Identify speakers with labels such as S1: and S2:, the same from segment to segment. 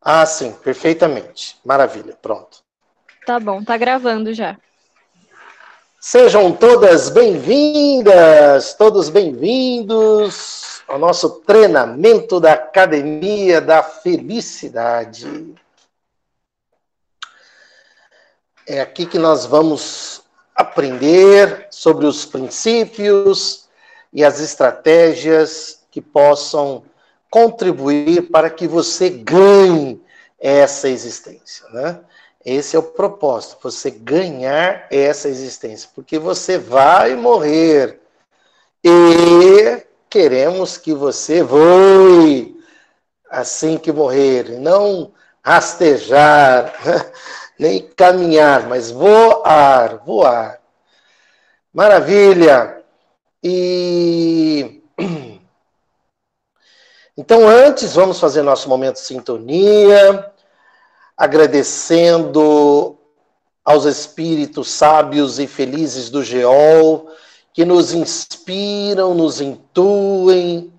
S1: Ah, sim, perfeitamente. Maravilha, pronto.
S2: Tá bom, tá gravando já.
S1: Sejam todas bem-vindas, todos bem-vindos ao nosso treinamento da Academia da Felicidade. É aqui que nós vamos aprender sobre os princípios e as estratégias que possam contribuir para que você ganhe essa existência, né? Esse é o propósito, você ganhar essa existência, porque você vai morrer e queremos que você voe assim que morrer, não rastejar, nem caminhar, mas voar, voar. Maravilha! E então, antes, vamos fazer nosso momento de sintonia, agradecendo aos espíritos sábios e felizes do Geol, que nos inspiram, nos intuem,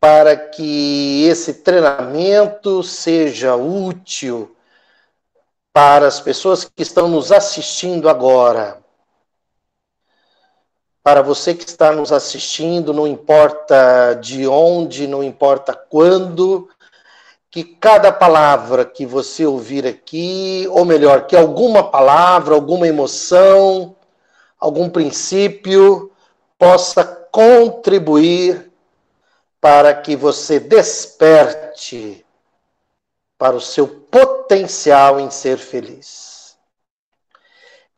S1: para que esse treinamento seja útil para as pessoas que estão nos assistindo agora para você que está nos assistindo, não importa de onde, não importa quando, que cada palavra que você ouvir aqui, ou melhor, que alguma palavra, alguma emoção, algum princípio possa contribuir para que você desperte para o seu potencial em ser feliz.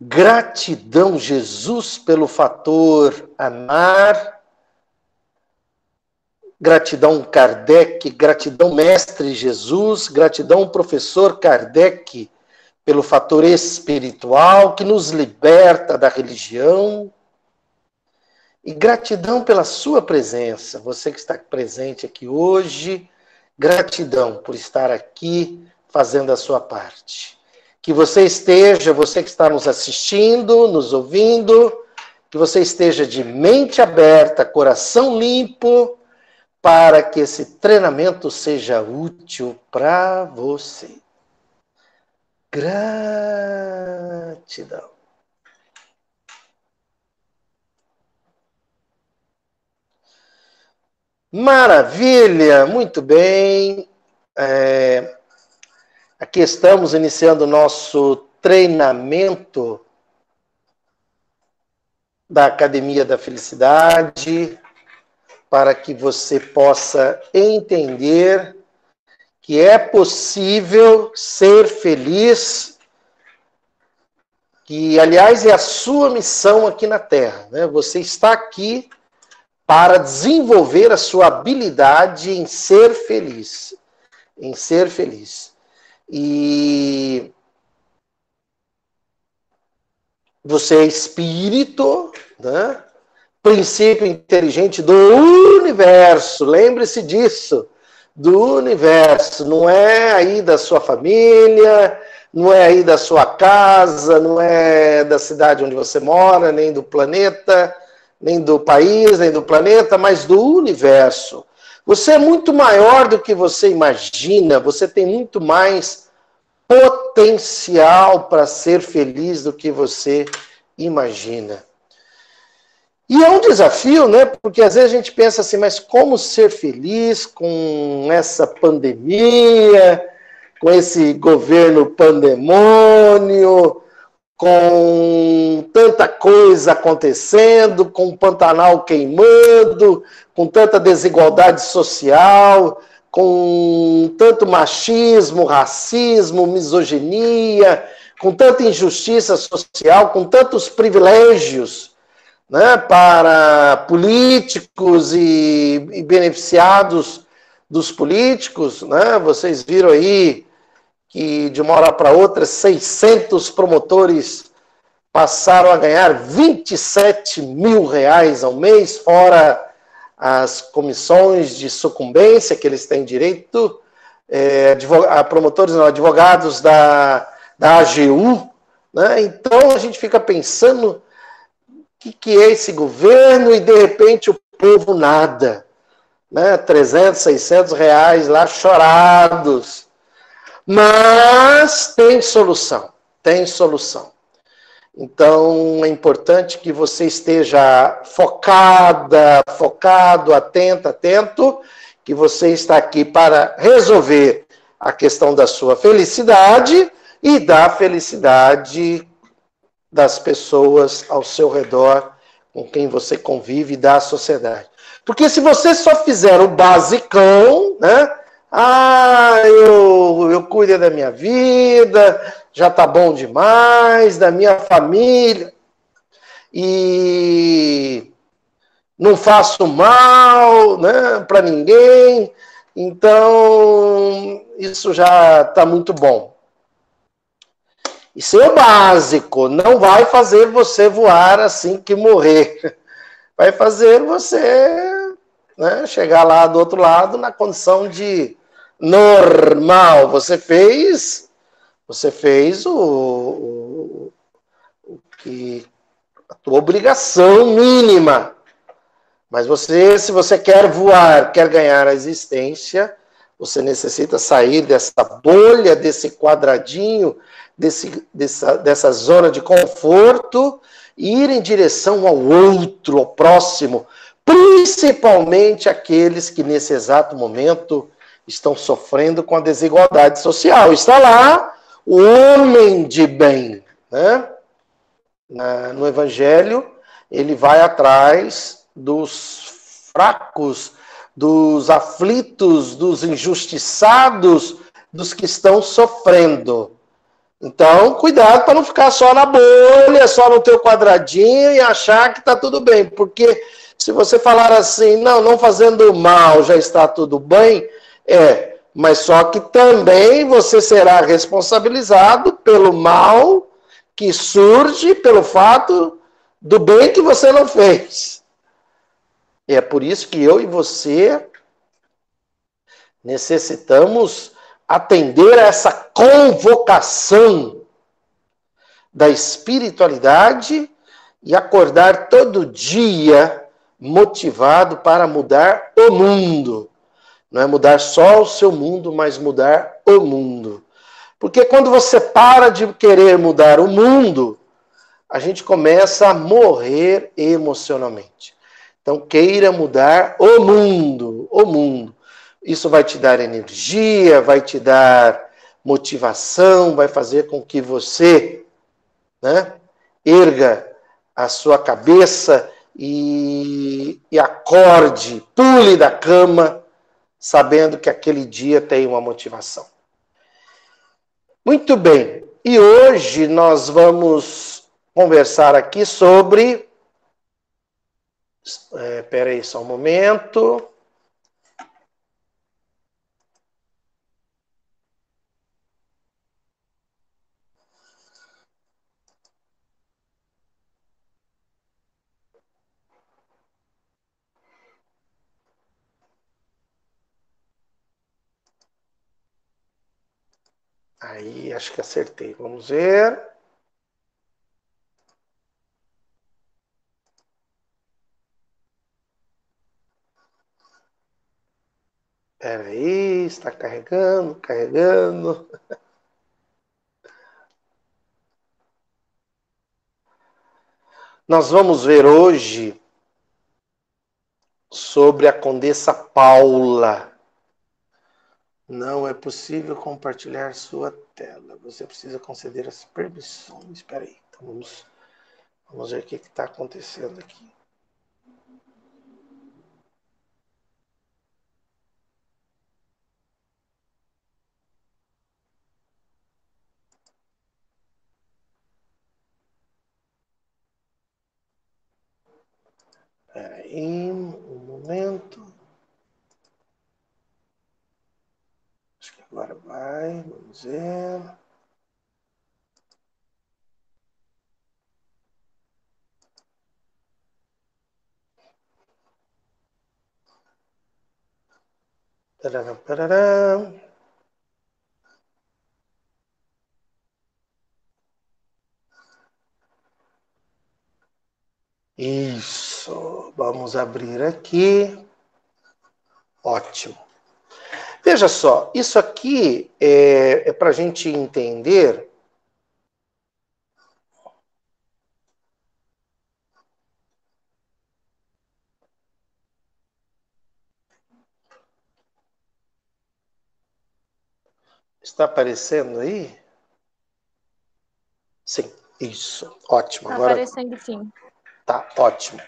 S1: Gratidão, Jesus, pelo fator amar. Gratidão, Kardec. Gratidão, Mestre Jesus. Gratidão, Professor Kardec, pelo fator espiritual que nos liberta da religião. E gratidão pela sua presença, você que está presente aqui hoje. Gratidão por estar aqui fazendo a sua parte. Que você esteja, você que está nos assistindo, nos ouvindo, que você esteja de mente aberta, coração limpo, para que esse treinamento seja útil para você. Gratidão. Maravilha, muito bem. É, Aqui estamos iniciando o nosso treinamento da Academia da Felicidade, para que você possa entender que é possível ser feliz, que, aliás, é a sua missão aqui na Terra. Né? Você está aqui para desenvolver a sua habilidade em ser feliz. Em ser feliz. E você é espírito, né? princípio inteligente do universo. Lembre-se disso, do universo. Não é aí da sua família, não é aí da sua casa, não é da cidade onde você mora, nem do planeta, nem do país, nem do planeta, mas do universo. Você é muito maior do que você imagina, você tem muito mais potencial para ser feliz do que você imagina. E é um desafio, né? Porque às vezes a gente pensa assim, mas como ser feliz com essa pandemia, com esse governo pandemônio, com tanta coisa acontecendo, com o Pantanal queimando, com tanta desigualdade social, com tanto machismo, racismo, misoginia, com tanta injustiça social, com tantos privilégios né, para políticos e, e beneficiados dos políticos. Né? Vocês viram aí que de uma hora para outra 600 promotores passaram a ganhar 27 mil reais ao mês, fora as comissões de sucumbência que eles têm direito, é, promotores, não, advogados da, da AGU. Né? Então a gente fica pensando o que, que é esse governo e de repente o povo nada. Né? 300, 600 reais lá chorados Mas tem solução, tem solução. Então é importante que você esteja focada, focado, atento, atento, que você está aqui para resolver a questão da sua felicidade e da felicidade das pessoas ao seu redor, com quem você convive, da sociedade. Porque se você só fizer o basicão, né? Ah, eu, eu cuido da minha vida, já tá bom demais, da minha família, e não faço mal né, para ninguém, então isso já está muito bom. Isso é o básico, não vai fazer você voar assim que morrer. Vai fazer você né, chegar lá do outro lado na condição de normal. Você fez, você fez o, o, o que a tua obrigação mínima. Mas você, se você quer voar, quer ganhar a existência, você necessita sair dessa bolha, desse quadradinho, desse, dessa, dessa zona de conforto e ir em direção ao outro, ao próximo, principalmente aqueles que nesse exato momento estão sofrendo com a desigualdade social. Está lá o homem de bem. Né? No Evangelho, ele vai atrás dos fracos, dos aflitos, dos injustiçados, dos que estão sofrendo. Então, cuidado para não ficar só na bolha, só no teu quadradinho e achar que está tudo bem, porque se você falar assim, não, não fazendo mal, já está tudo bem, é, mas só que também você será responsabilizado pelo mal que surge pelo fato do bem que você não fez. E é por isso que eu e você necessitamos atender a essa convocação da espiritualidade e acordar todo dia motivado para mudar o mundo. Não é mudar só o seu mundo, mas mudar o mundo. Porque quando você para de querer mudar o mundo, a gente começa a morrer emocionalmente. Então, queira mudar o mundo, o mundo. Isso vai te dar energia, vai te dar motivação, vai fazer com que você né, erga a sua cabeça e, e acorde, pule da cama sabendo que aquele dia tem uma motivação. Muito bem, e hoje nós vamos conversar aqui sobre. É, aí só um momento. Aí, acho que acertei. Vamos ver. Peraí, está carregando, carregando. Nós vamos ver hoje sobre a Condessa Paula. Não é possível compartilhar sua tela. Você precisa conceder as permissões. Espera aí. Então vamos, vamos ver o que está acontecendo aqui. Espera aí, um momento. Agora vai, vamos ver. Pararam, pararam. Isso, vamos abrir aqui. Ótimo. Veja só, isso aqui é, é para a gente entender. Está aparecendo aí? Sim, isso. Ótimo.
S2: Está Agora... aparecendo sim.
S1: Tá, ótimo.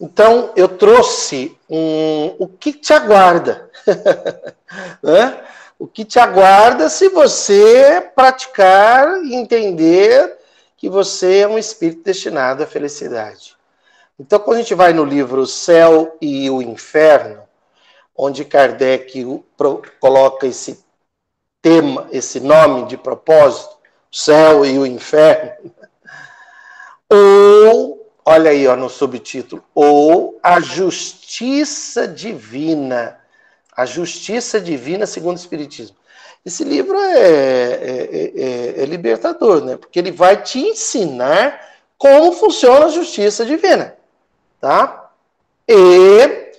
S1: Então, eu trouxe um, o que te aguarda. né? O que te aguarda se você praticar e entender que você é um espírito destinado à felicidade. Então, quando a gente vai no livro O Céu e o Inferno, onde Kardec coloca esse tema, esse nome de propósito, o céu e o inferno, ou Olha aí, ó, no subtítulo. Ou a justiça divina. A justiça divina segundo o Espiritismo. Esse livro é, é, é, é, libertador, né? Porque ele vai te ensinar como funciona a justiça divina. Tá? E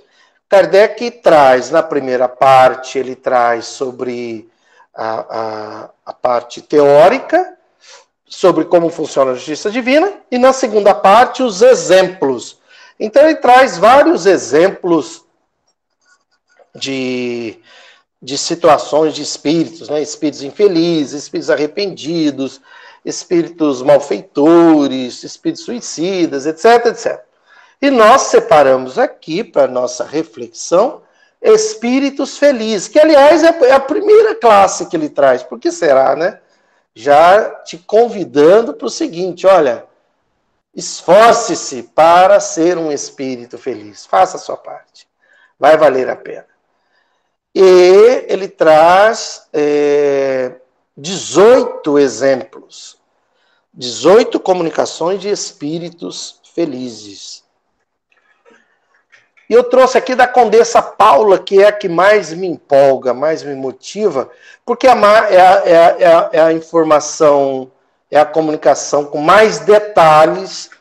S1: Kardec traz, na primeira parte, ele traz sobre a, a, a parte teórica, sobre como funciona a justiça divina, e na segunda parte, os exemplos. Então, ele traz vários exemplos de, de situações de espíritos, né? espíritos infelizes, espíritos arrependidos, espíritos malfeitores, espíritos suicidas, etc, etc. E nós separamos aqui, para nossa reflexão, espíritos felizes, que, aliás, é a primeira classe que ele traz. Por que será, né? Já te convidando para o seguinte: olha, esforce-se para ser um espírito feliz, faça a sua parte, vai valer a pena. E ele traz é, 18 exemplos, 18 comunicações de espíritos felizes. E eu trouxe aqui da Condessa Paula, que é a que mais me empolga, mais me motiva, porque é a, é a, é a, é a informação, é a comunicação com mais detalhes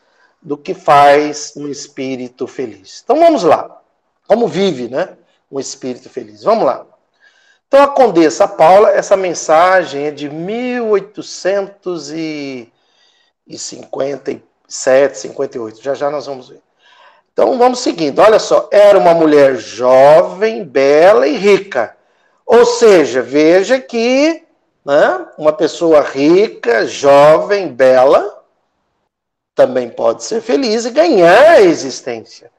S1: do que faz um espírito feliz. Então vamos lá. Como vive, né? Um espírito feliz. Vamos lá. Então a Condessa Paula, essa mensagem é de 1857, 58. Já já nós vamos ver. Então vamos seguindo. Olha só, era uma mulher jovem, bela e rica. Ou seja, veja que né, uma pessoa rica, jovem, bela, também pode ser feliz e ganhar a existência.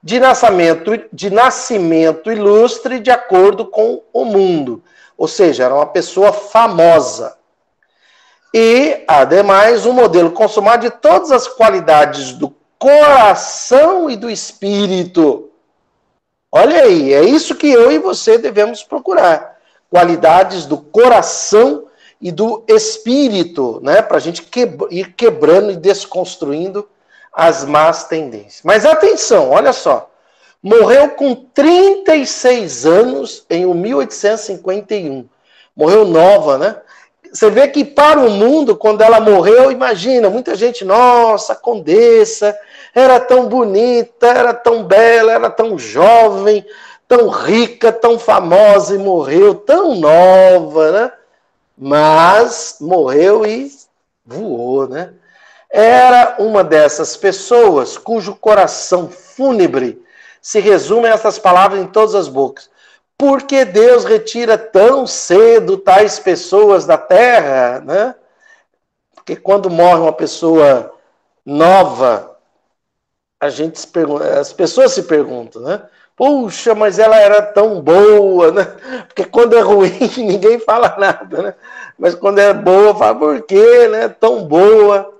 S1: De nascimento, de nascimento ilustre de acordo com o mundo. Ou seja, era uma pessoa famosa. E, ademais, um modelo consumado de todas as qualidades do coração e do espírito. Olha aí, é isso que eu e você devemos procurar. Qualidades do coração e do espírito, né? Para a gente ir quebrando e desconstruindo as más tendências. Mas atenção, olha só. Morreu com 36 anos em 1851. Morreu nova, né? Você vê que para o mundo, quando ela morreu, imagina, muita gente, nossa, condessa, era tão bonita, era tão bela, era tão jovem, tão rica, tão famosa e morreu tão nova, né? Mas morreu e voou, né? Era uma dessas pessoas cujo coração fúnebre se resume a essas palavras em todas as bocas. Por que Deus retira tão cedo tais pessoas da terra, né? Porque quando morre uma pessoa nova, a gente se pergunta, as pessoas se perguntam, né? Puxa, mas ela era tão boa, né? Porque quando é ruim, ninguém fala nada, né? Mas quando é boa, fala por quê, né? Tão boa.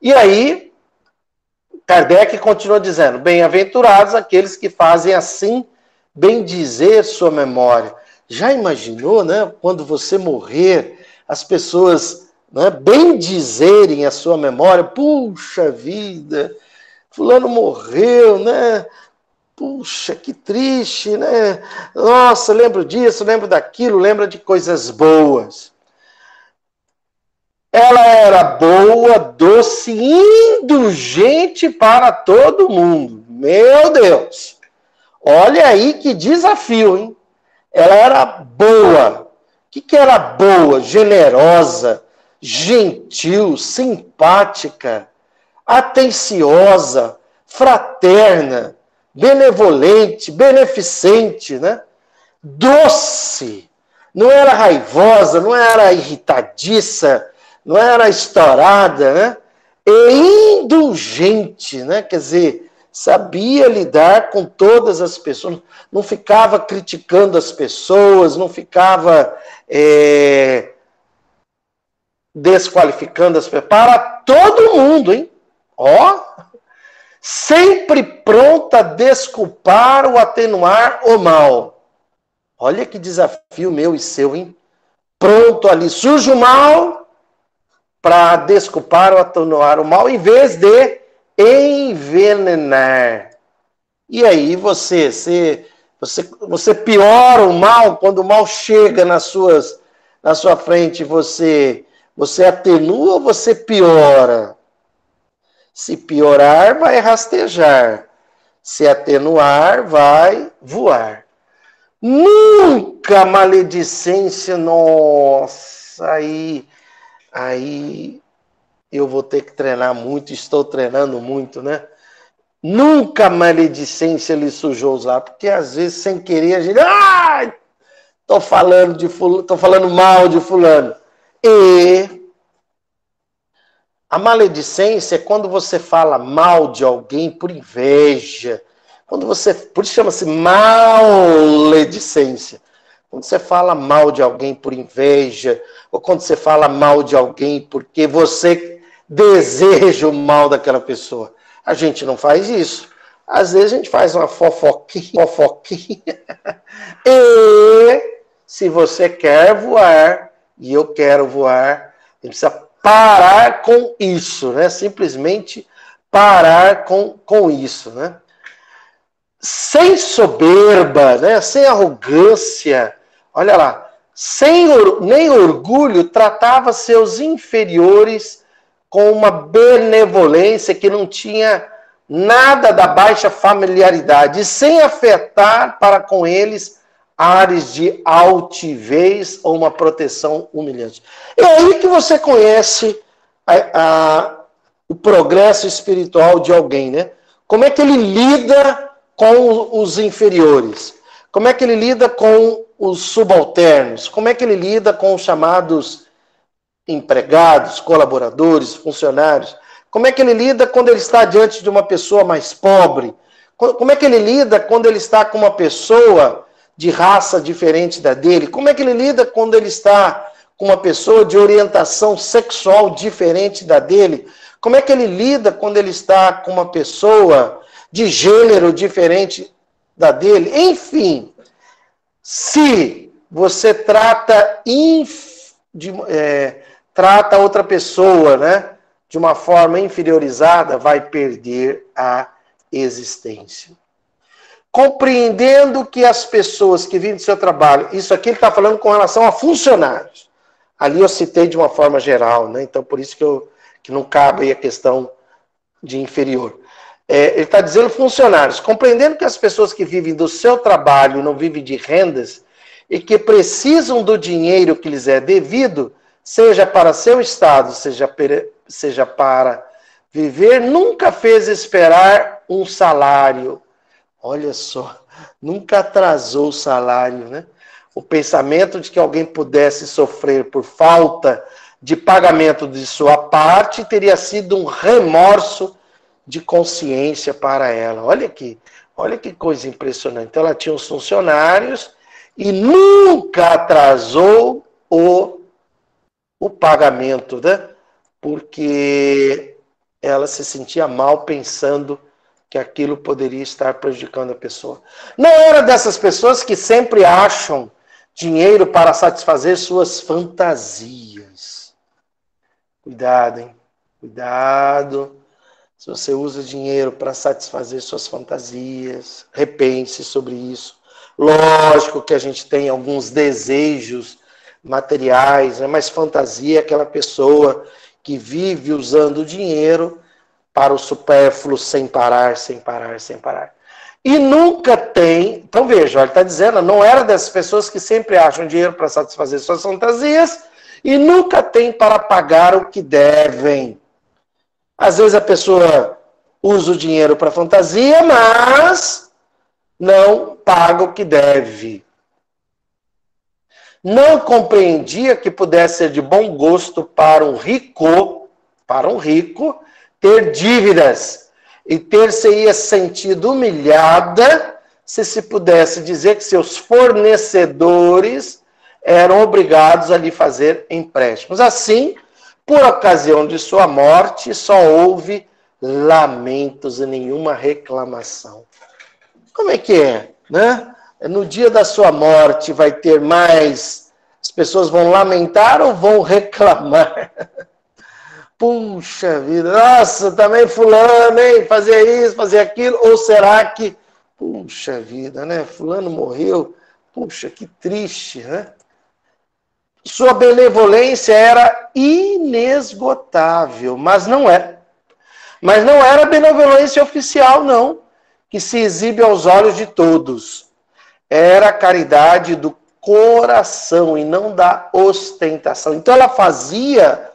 S1: E aí, Kardec continua dizendo: Bem-aventurados aqueles que fazem assim, bem dizer sua memória. Já imaginou, né? Quando você morrer, as pessoas né, bem dizerem a sua memória, puxa vida, fulano morreu, né? Puxa, que triste, né? Nossa, lembro disso, lembro daquilo, lembra de coisas boas. Ela era boa, doce, indulgente para todo mundo. Meu Deus! Olha aí que desafio, hein? ela era boa. O que, que era boa? Generosa, gentil, simpática, atenciosa, fraterna, benevolente, beneficente, né? Doce. Não era raivosa, não era irritadiça, não era estourada, né? E indulgente, né? Quer dizer, sabia lidar com todas as pessoas, não ficava criticando as pessoas, não ficava é, desqualificando as pessoas. Para todo mundo, hein? Ó, sempre pronta a desculpar ou atenuar o mal. Olha que desafio meu e seu, hein? Pronto ali, surge o mal para desculpar ou atenuar o mal, em vez de envenenar. E aí você, você, você, você piora o mal quando o mal chega nas suas, na sua frente, você, você atenua ou você piora? Se piorar, vai rastejar. Se atenuar, vai voar. Nunca maledicência, nossa, aí, aí eu vou ter que treinar muito, estou treinando muito, né? Nunca maledicência lhe sujou os lábios, porque às vezes sem querer a gente, ah, tô falando de fulano, tô falando mal de fulano. E a maledicência é quando você fala mal de alguém por inveja. Quando você, por isso chama-se maledicência. Quando você fala mal de alguém por inveja, ou quando você fala mal de alguém porque você deseja o mal daquela pessoa. A gente não faz isso. Às vezes a gente faz uma fofoquinha, fofoquinha. e se você quer voar, e eu quero voar, a gente precisa parar com isso, né? Simplesmente parar com, com isso, né? Sem soberba, né? Sem arrogância. Olha lá, sem nem orgulho, tratava seus inferiores com uma benevolência que não tinha nada da baixa familiaridade, sem afetar para com eles ares de altivez ou uma proteção humilhante. É aí que você conhece a, a, o progresso espiritual de alguém, né? Como é que ele lida com os inferiores? Como é que ele lida com os subalternos? Como é que ele lida com os chamados empregados, colaboradores, funcionários? Como é que ele lida quando ele está diante de uma pessoa mais pobre? Como é que ele lida quando ele está com uma pessoa de raça diferente da dele? Como é que ele lida quando ele está com uma pessoa de orientação sexual diferente da dele? Como é que ele lida quando ele está com uma pessoa de gênero diferente da dele? Enfim, se você trata inf, de, é, trata outra pessoa, né, de uma forma inferiorizada, vai perder a existência. Compreendendo que as pessoas que vivem do seu trabalho, isso aqui ele está falando com relação a funcionários. Ali eu citei de uma forma geral, né? Então por isso que, eu, que não cabe a questão de inferior. É, ele está dizendo funcionários, compreendendo que as pessoas que vivem do seu trabalho não vivem de rendas e que precisam do dinheiro que lhes é devido, seja para seu estado, seja, seja para viver, nunca fez esperar um salário. Olha só, nunca atrasou o salário, né? O pensamento de que alguém pudesse sofrer por falta de pagamento de sua parte teria sido um remorso de consciência para ela. Olha aqui, olha que coisa impressionante. Então, ela tinha os funcionários e nunca atrasou o o pagamento, né? Porque ela se sentia mal pensando que aquilo poderia estar prejudicando a pessoa. Não era dessas pessoas que sempre acham dinheiro para satisfazer suas fantasias. Cuidado, hein? Cuidado. Se você usa dinheiro para satisfazer suas fantasias, repense sobre isso. Lógico que a gente tem alguns desejos materiais, né? mas fantasia é aquela pessoa que vive usando o dinheiro para o supérfluo sem parar, sem parar, sem parar. E nunca tem. Então veja, ele está dizendo, não era dessas pessoas que sempre acham dinheiro para satisfazer suas fantasias e nunca tem para pagar o que devem. Às vezes a pessoa usa o dinheiro para fantasia, mas não paga o que deve. Não compreendia que pudesse ser de bom gosto para um rico, para um rico, ter dívidas e ter-se-ia sentido humilhada se se pudesse dizer que seus fornecedores eram obrigados a lhe fazer empréstimos. Assim, por ocasião de sua morte, só houve lamentos e nenhuma reclamação. Como é que é, né? No dia da sua morte vai ter mais as pessoas vão lamentar ou vão reclamar? Puxa vida, nossa, também fulano, hein? Fazia isso, fazia aquilo, ou será que puxa vida, né? Fulano morreu. Puxa, que triste, né? Sua benevolência era inesgotável, mas não é. Mas não era benevolência oficial, não que se exibe aos olhos de todos. Era a caridade do coração e não da ostentação. Então ela fazia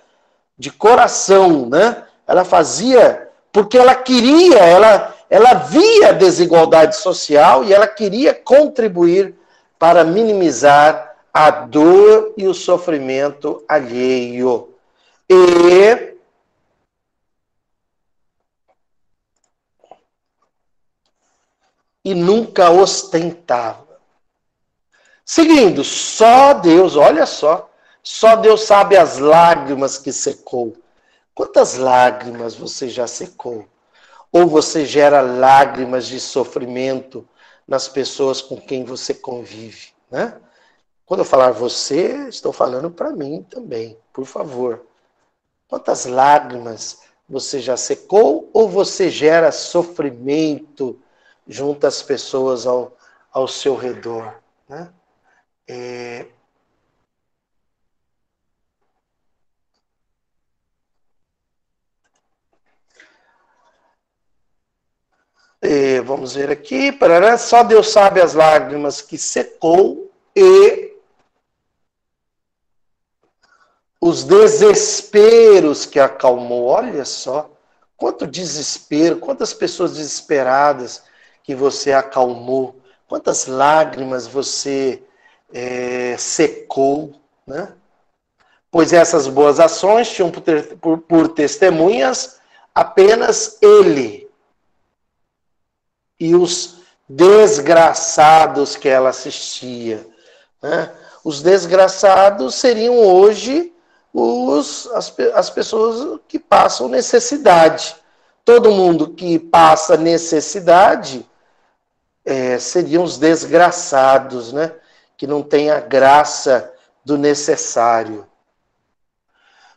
S1: de coração, né? Ela fazia porque ela queria, ela, ela via a desigualdade social e ela queria contribuir para minimizar a dor e o sofrimento alheio. E e nunca ostentava. Seguindo, só Deus, olha só, só Deus sabe as lágrimas que secou. Quantas lágrimas você já secou? Ou você gera lágrimas de sofrimento nas pessoas com quem você convive, né? Quando eu falar você, estou falando para mim também, por favor. Quantas lágrimas você já secou ou você gera sofrimento junta as pessoas ao, ao seu redor. Né? É... É, vamos ver aqui. Parará, só Deus sabe as lágrimas que secou e os desesperos que acalmou. Olha só, quanto desespero, quantas pessoas desesperadas que você acalmou, quantas lágrimas você é, secou, né? Pois essas boas ações tinham por, por, por testemunhas apenas ele e os desgraçados que ela assistia. Né? Os desgraçados seriam hoje os, as, as pessoas que passam necessidade. Todo mundo que passa necessidade é, seriam os desgraçados, né? Que não têm a graça do necessário.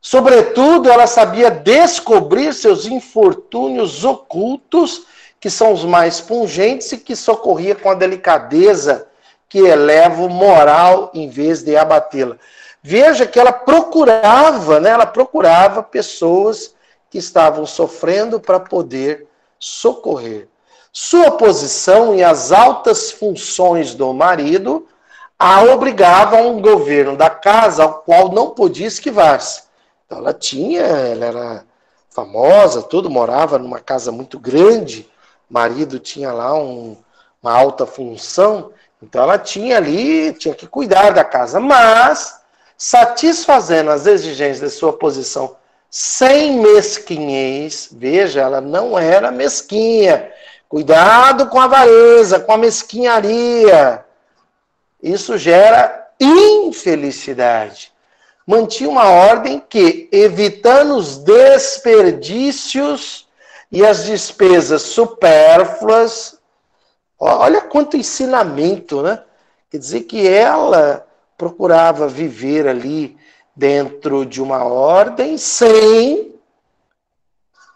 S1: Sobretudo, ela sabia descobrir seus infortúnios ocultos, que são os mais pungentes, e que socorria com a delicadeza que eleva o moral em vez de abatê-la. Veja que ela procurava, né? Ela procurava pessoas que estavam sofrendo para poder socorrer. Sua posição e as altas funções do marido a obrigavam um governo da casa ao qual não podia esquivar-se. Então, ela tinha, ela era famosa, tudo, morava numa casa muito grande, marido tinha lá um, uma alta função, então ela tinha ali, tinha que cuidar da casa, mas satisfazendo as exigências de sua posição sem mesquinhez, veja, ela não era mesquinha, Cuidado com a avareza, com a mesquinharia. Isso gera infelicidade. Mantinha uma ordem que, evitando os desperdícios e as despesas supérfluas, olha quanto ensinamento, né? Quer dizer que ela procurava viver ali dentro de uma ordem sem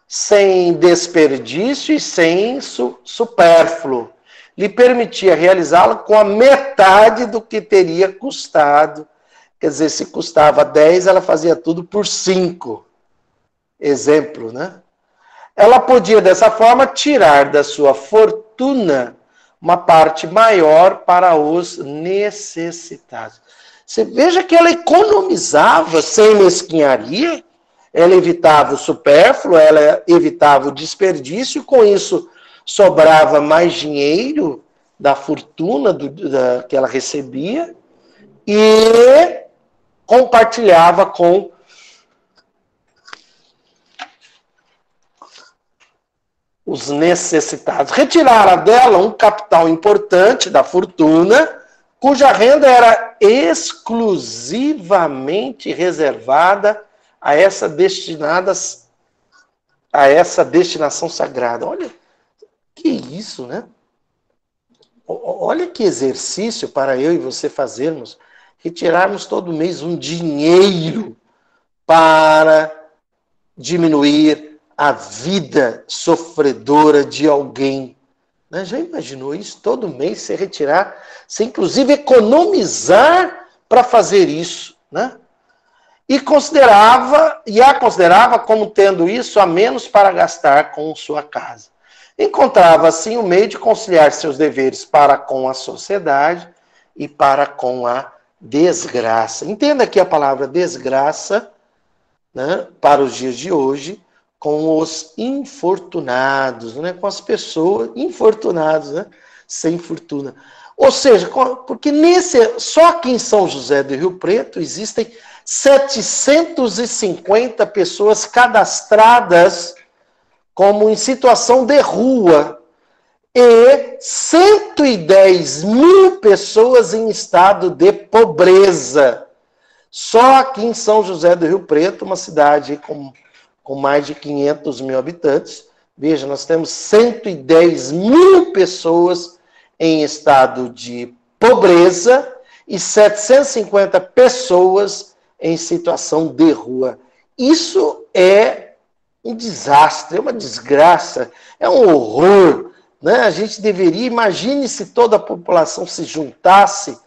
S1: sem desperdício e sem su supérfluo. Lhe permitia realizá-la com a metade do que teria custado. Quer dizer, se custava 10, ela fazia tudo por 5. Exemplo, né? Ela podia, dessa forma, tirar da sua fortuna uma parte maior para os necessitados. Você veja que ela economizava sem mesquinharia, ela evitava o supérfluo, ela evitava o desperdício, e com isso sobrava mais dinheiro da fortuna do, da, que ela recebia e compartilhava com os necessitados. Retirara dela um capital importante da fortuna, cuja renda era exclusivamente reservada a essa destinadas a essa destinação sagrada. Olha, que isso, né? Olha que exercício para eu e você fazermos, retirarmos todo mês um dinheiro para diminuir a vida sofredora de alguém. Né? Já imaginou isso? Todo mês você retirar, você inclusive economizar para fazer isso, né? E considerava, e a considerava como tendo isso a menos para gastar com sua casa. Encontrava assim o meio de conciliar seus deveres para com a sociedade e para com a desgraça. Entenda aqui a palavra desgraça, né, para os dias de hoje, com os infortunados, né, com as pessoas infortunadas, né, sem fortuna. Ou seja, porque nesse só aqui em São José do Rio Preto existem 750 pessoas cadastradas como em situação de rua e 110 mil pessoas em estado de pobreza. Só aqui em São José do Rio Preto, uma cidade com, com mais de 500 mil habitantes. Veja, nós temos 110 mil pessoas em estado de pobreza e 750 pessoas em situação de rua. Isso é um desastre, é uma desgraça, é um horror. Né? A gente deveria, imagine se toda a população se juntasse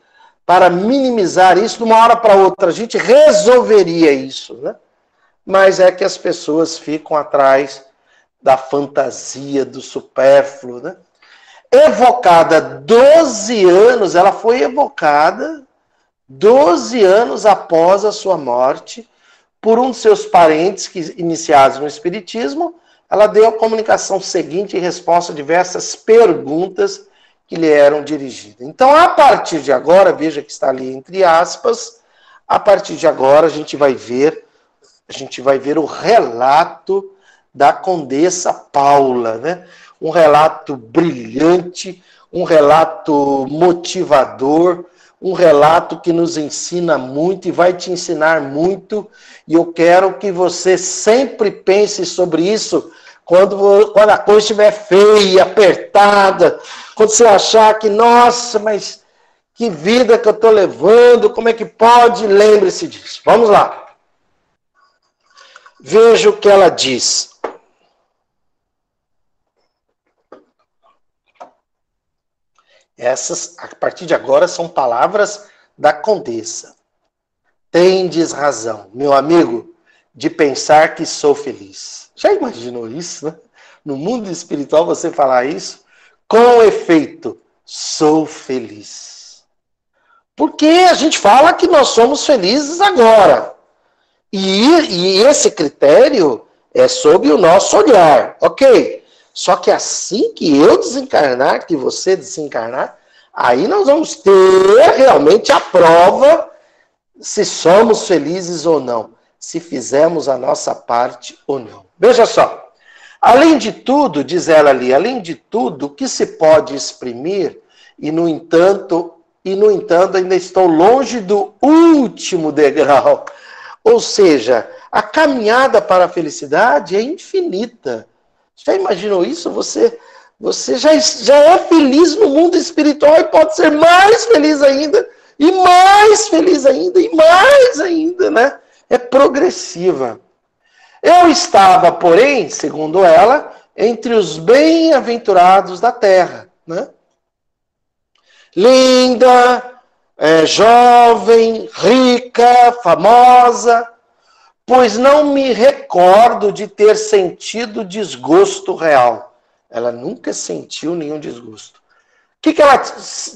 S1: para minimizar isso de uma hora para outra. A gente resolveria isso. Né? Mas é que as pessoas ficam atrás da fantasia, do supérfluo. Né? Evocada 12 anos, ela foi evocada 12 anos após a sua morte por um de seus parentes que iniciados no Espiritismo, ela deu a comunicação seguinte em resposta a diversas perguntas que lhe eram dirigidas. Então, a partir de agora, veja que está ali entre aspas, a partir de agora a gente vai ver, a gente vai ver o relato da Condessa Paula, né? Um relato brilhante, um relato motivador, um relato que nos ensina muito e vai te ensinar muito. E eu quero que você sempre pense sobre isso quando, quando a coisa estiver feia, apertada, quando você achar que, nossa, mas que vida que eu estou levando, como é que pode? Lembre-se disso. Vamos lá. Veja o que ela diz. Essas, a partir de agora, são palavras da condessa. Tendes razão, meu amigo, de pensar que sou feliz. Já imaginou isso, né? No mundo espiritual você falar isso? Com efeito, sou feliz. Porque a gente fala que nós somos felizes agora. E, e esse critério é sob o nosso olhar, ok? Só que assim que eu desencarnar, que você desencarnar, aí nós vamos ter realmente a prova se somos felizes ou não, se fizemos a nossa parte ou não. Veja só. Além de tudo, diz ela ali, além de tudo, o que se pode exprimir, e no entanto, e no entanto ainda estou longe do último degrau. Ou seja, a caminhada para a felicidade é infinita. Já imaginou isso? Você, você já, já é feliz no mundo espiritual e pode ser mais feliz ainda, e mais feliz ainda, e mais ainda, né? É progressiva. Eu estava, porém, segundo ela, entre os bem-aventurados da terra, né? Linda, é, jovem, rica, famosa, pois não me recordo de ter sentido desgosto real. Ela nunca sentiu nenhum desgosto. que, que ela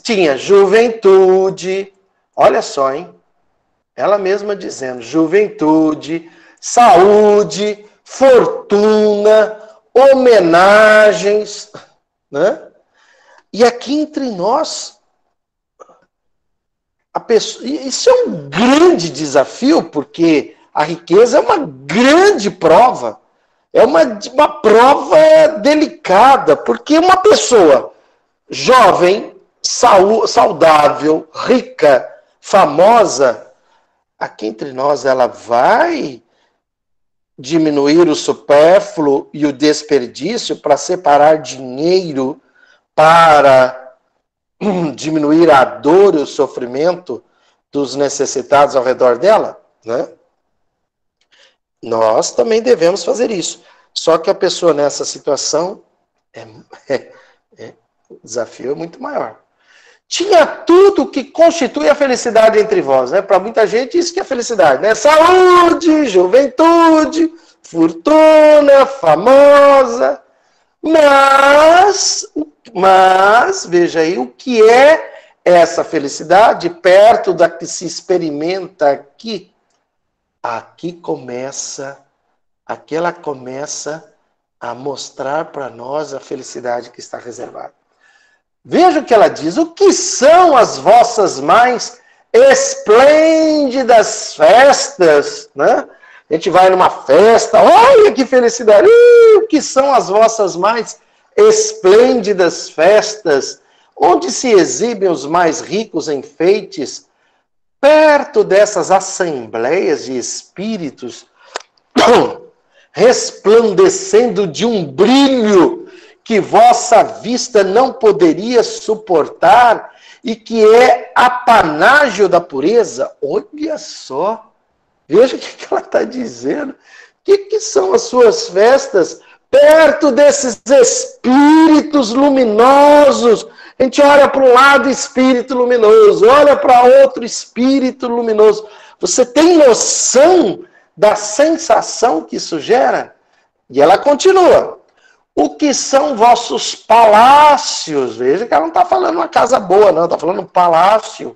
S1: tinha? Juventude. Olha só, hein? Ela mesma dizendo: juventude, saúde, fortuna, homenagens, né? E aqui entre nós, a pessoa, isso é um grande desafio, porque a riqueza é uma grande prova. É uma, uma prova delicada, porque uma pessoa jovem, saudável, rica, famosa, aqui entre nós ela vai diminuir o supérfluo e o desperdício para separar dinheiro para diminuir a dor e o sofrimento dos necessitados ao redor dela, né? Nós também devemos fazer isso. Só que a pessoa nessa situação é, é, é, o desafio é muito maior. Tinha tudo que constitui a felicidade entre vós, né? Para muita gente isso que é felicidade, né? Saúde, juventude, fortuna, famosa. Mas, mas veja aí o que é essa felicidade perto da que se experimenta aqui aqui começa, aqui ela começa a mostrar para nós a felicidade que está reservada. Veja o que ela diz: o que são as vossas mais esplêndidas festas, né? A gente vai numa festa, olha que felicidade! o que são as vossas mais esplêndidas festas, onde se exibem os mais ricos enfeites, perto dessas assembleias de espíritos, resplandecendo de um brilho que vossa vista não poderia suportar e que é apanágio da pureza. Olha só, veja o que ela está dizendo. O que, que são as suas festas perto desses espíritos luminosos a gente olha para um lado espírito luminoso, olha para outro espírito luminoso. Você tem noção da sensação que isso gera? E ela continua. O que são vossos palácios? Veja que ela não está falando uma casa boa, não, está falando palácio.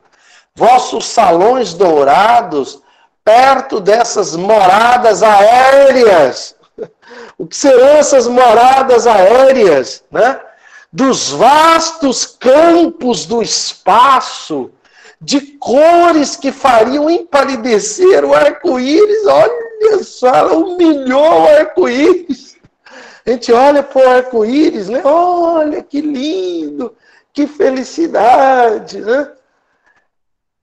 S1: Vossos salões dourados, perto dessas moradas aéreas. O que serão essas moradas aéreas? Né? Dos vastos campos do espaço, de cores que fariam empalidecer o arco-íris. Olha só, humilhou o arco-íris. A gente olha para o arco-íris, né? Olha que lindo, que felicidade, né? O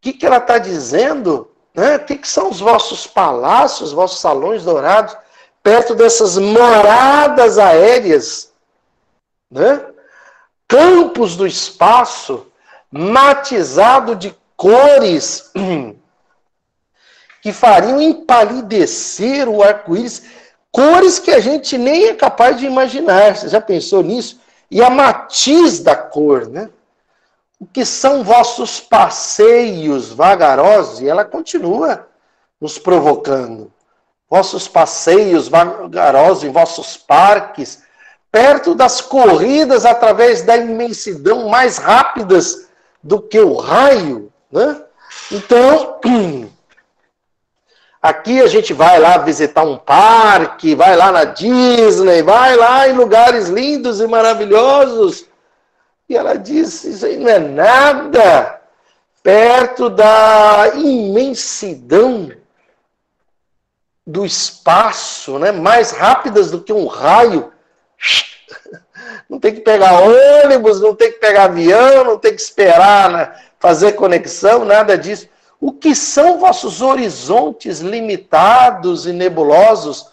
S1: que, que ela está dizendo? Né? O que, que são os vossos palácios, vossos salões dourados, perto dessas moradas aéreas? Né? Campos do espaço, matizado de cores que fariam empalidecer o arco-íris, cores que a gente nem é capaz de imaginar. Você já pensou nisso? E a matiz da cor, né? O que são vossos passeios vagarosos? E ela continua nos provocando. Vossos passeios vagarosos em vossos parques, perto das corridas através da imensidão mais rápidas do que o raio, né? Então, aqui a gente vai lá visitar um parque, vai lá na Disney, vai lá em lugares lindos e maravilhosos. E ela disse: Isso aí não é nada perto da imensidão do espaço, né? mais rápidas do que um raio não tem que pegar ônibus, não tem que pegar avião, não tem que esperar né, fazer conexão, nada disso. O que são vossos horizontes limitados e nebulosos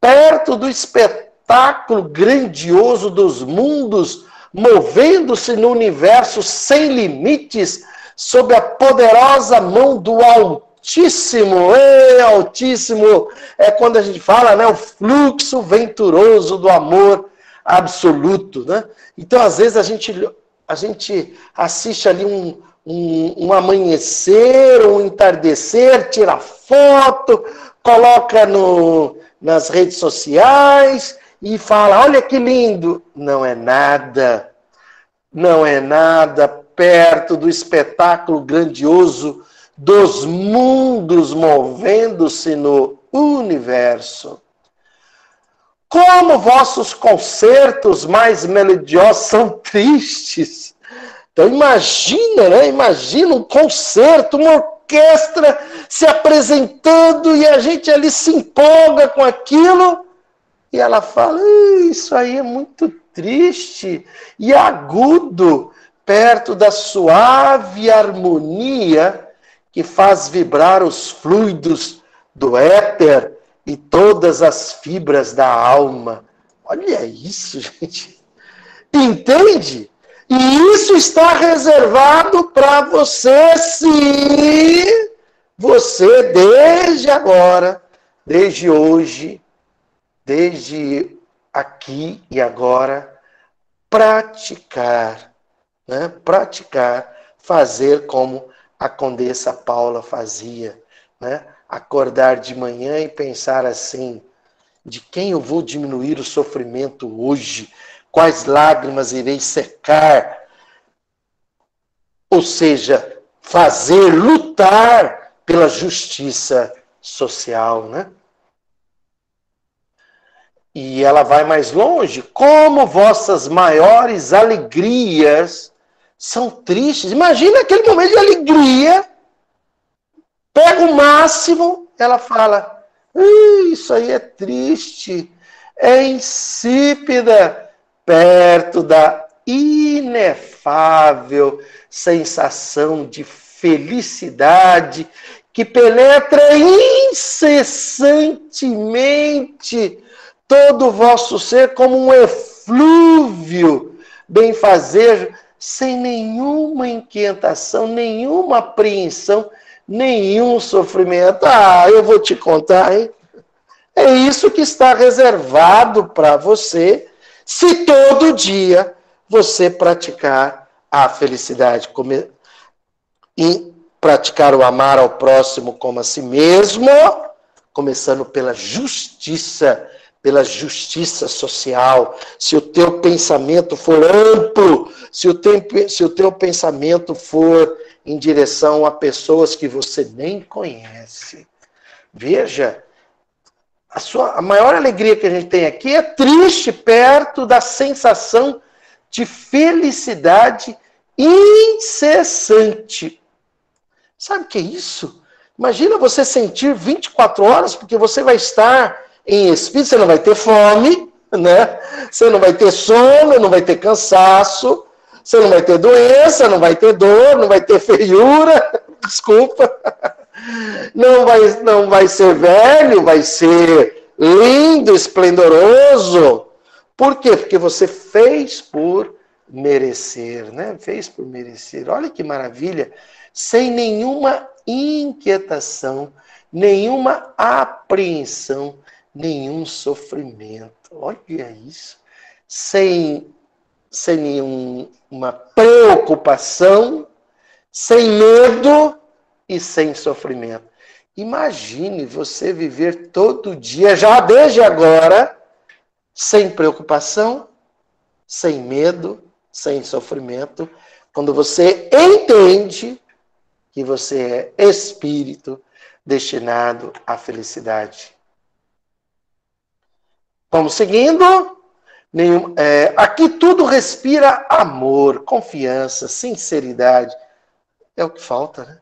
S1: perto do espetáculo grandioso dos mundos, movendo-se no universo sem limites, sob a poderosa mão do Altíssimo? Ei, Altíssimo! É quando a gente fala, né? O fluxo venturoso do amor absoluto, né? Então, às vezes, a gente, a gente assiste ali um, um, um amanhecer, um entardecer, tira foto, coloca no, nas redes sociais e fala: olha que lindo. Não é nada não é nada perto do espetáculo grandioso dos mundos movendo-se no universo. Como vossos concertos mais melodiosos são tristes. Então imagina, né? Imagina um concerto, uma orquestra se apresentando e a gente ali se empolga com aquilo. E ela fala: Isso aí é muito triste e agudo, perto da suave harmonia que faz vibrar os fluidos do éter e todas as fibras da alma. Olha isso, gente. Entende? E isso está reservado para você se você, desde agora, desde hoje, desde aqui e agora, praticar, né? praticar, fazer como a Condessa Paula fazia, né? Acordar de manhã e pensar assim: de quem eu vou diminuir o sofrimento hoje? Quais lágrimas irei secar? Ou seja, fazer, lutar pela justiça social, né? E ela vai mais longe. Como vossas maiores alegrias são tristes. Imagina aquele momento de alegria Pega o máximo, ela fala: Isso aí é triste, é insípida, perto da inefável sensação de felicidade que penetra incessantemente todo o vosso ser como um eflúvio bem-fazer, sem nenhuma inquietação, nenhuma apreensão nenhum sofrimento. Ah, eu vou te contar, hein? É isso que está reservado para você se todo dia você praticar a felicidade e praticar o amar ao próximo como a si mesmo, começando pela justiça, pela justiça social. Se o teu pensamento for amplo, se o, teu, se o teu pensamento for em direção a pessoas que você nem conhece. Veja, a, sua, a maior alegria que a gente tem aqui é triste perto da sensação de felicidade incessante. Sabe o que é isso? Imagina você sentir 24 horas, porque você vai estar em espírito, você não vai ter fome, né? Você não vai ter sono, não vai ter cansaço, você não vai ter doença, não vai ter dor, não vai ter feiura, desculpa. Não vai, não vai ser velho, vai ser lindo, esplendoroso. Por quê? Porque você fez por merecer, né? Fez por merecer. Olha que maravilha. Sem nenhuma inquietação, nenhuma apreensão, nenhum sofrimento. Olha isso. Sem sem nenhuma preocupação, sem medo e sem sofrimento. Imagine você viver todo dia, já desde agora, sem preocupação, sem medo, sem sofrimento, quando você entende que você é espírito destinado à felicidade. Vamos seguindo. Nenhum, é, aqui tudo respira amor, confiança, sinceridade. É o que falta, né?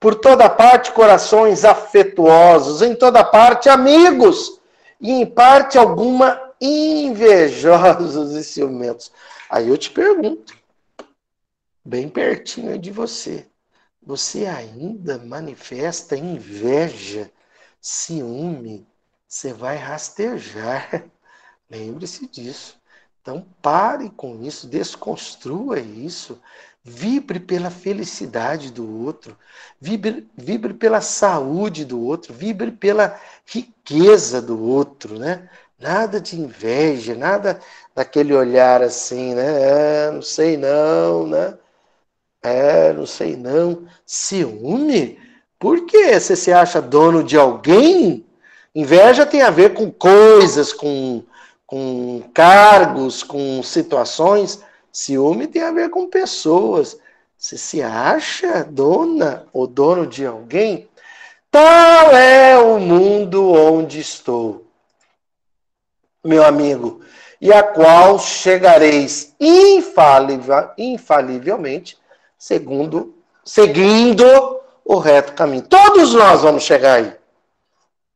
S1: Por toda parte, corações afetuosos, em toda parte, amigos, e em parte alguma invejosos e ciumentos. Aí eu te pergunto, bem pertinho de você, você ainda manifesta inveja, ciúme? Você vai rastejar. Lembre-se disso. Então pare com isso, desconstrua isso, vibre pela felicidade do outro, vibre, vibre pela saúde do outro, vibre pela riqueza do outro, né? Nada de inveja, nada daquele olhar assim, né? É, não sei não, né? É, não sei não. Ciúme? Por que você se acha dono de alguém? Inveja tem a ver com coisas, com com cargos, com situações. Ciúme tem a ver com pessoas. Você se acha dona ou dono de alguém? Tal é o mundo onde estou, meu amigo, e a qual chegareis infalivelmente, segundo, seguindo o reto caminho. Todos nós vamos chegar aí.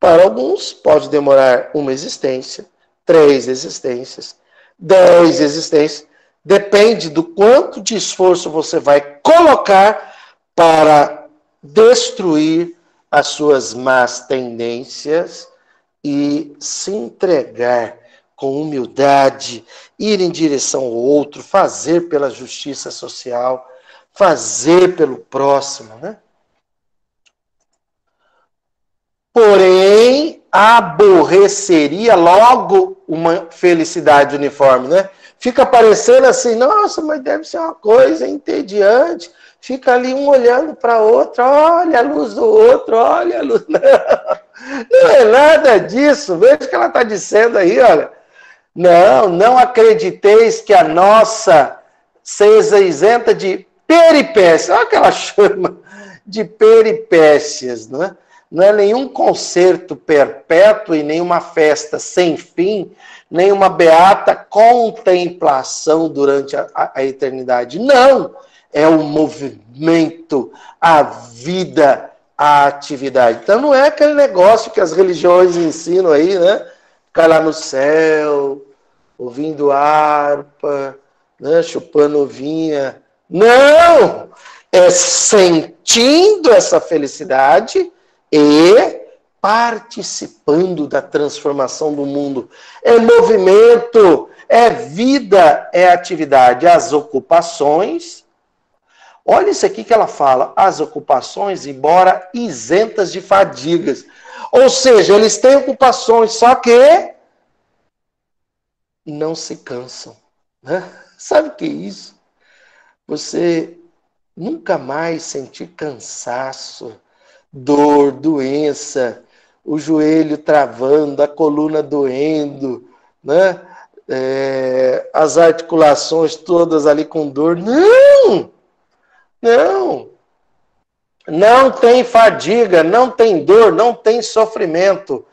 S1: Para alguns, pode demorar uma existência, três existências, dez existências. Depende do quanto de esforço você vai colocar para destruir as suas más tendências e se entregar com humildade, ir em direção ao outro, fazer pela justiça social, fazer pelo próximo, né? Porém, aborreceria logo uma felicidade uniforme, né? Fica parecendo assim, nossa, mas deve ser uma coisa entediante fica ali um olhando para outro, olha a luz do outro, olha a luz. Não, não é nada disso. Veja o que ela está dizendo aí, olha. Não, não acrediteis que a nossa seja isenta de peripécias. Olha o que ela chama de peripécias, não é? Não é nenhum concerto perpétuo e nenhuma festa sem fim, nem uma beata contemplação durante a, a, a eternidade. Não! é o movimento, a vida, a atividade. Então não é aquele negócio que as religiões ensinam aí, né? Ficar lá no céu, ouvindo harpa, né? chupando vinha. Não! É sentindo essa felicidade e participando da transformação do mundo. É movimento, é vida, é atividade. As ocupações Olha isso aqui que ela fala: as ocupações, embora isentas de fadigas. Ou seja, eles têm ocupações, só que não se cansam. Né? Sabe o que é isso? Você nunca mais sentir cansaço, dor, doença, o joelho travando, a coluna doendo, né? É, as articulações todas ali com dor. Não! Não. Não tem fadiga, não tem dor, não tem sofrimento,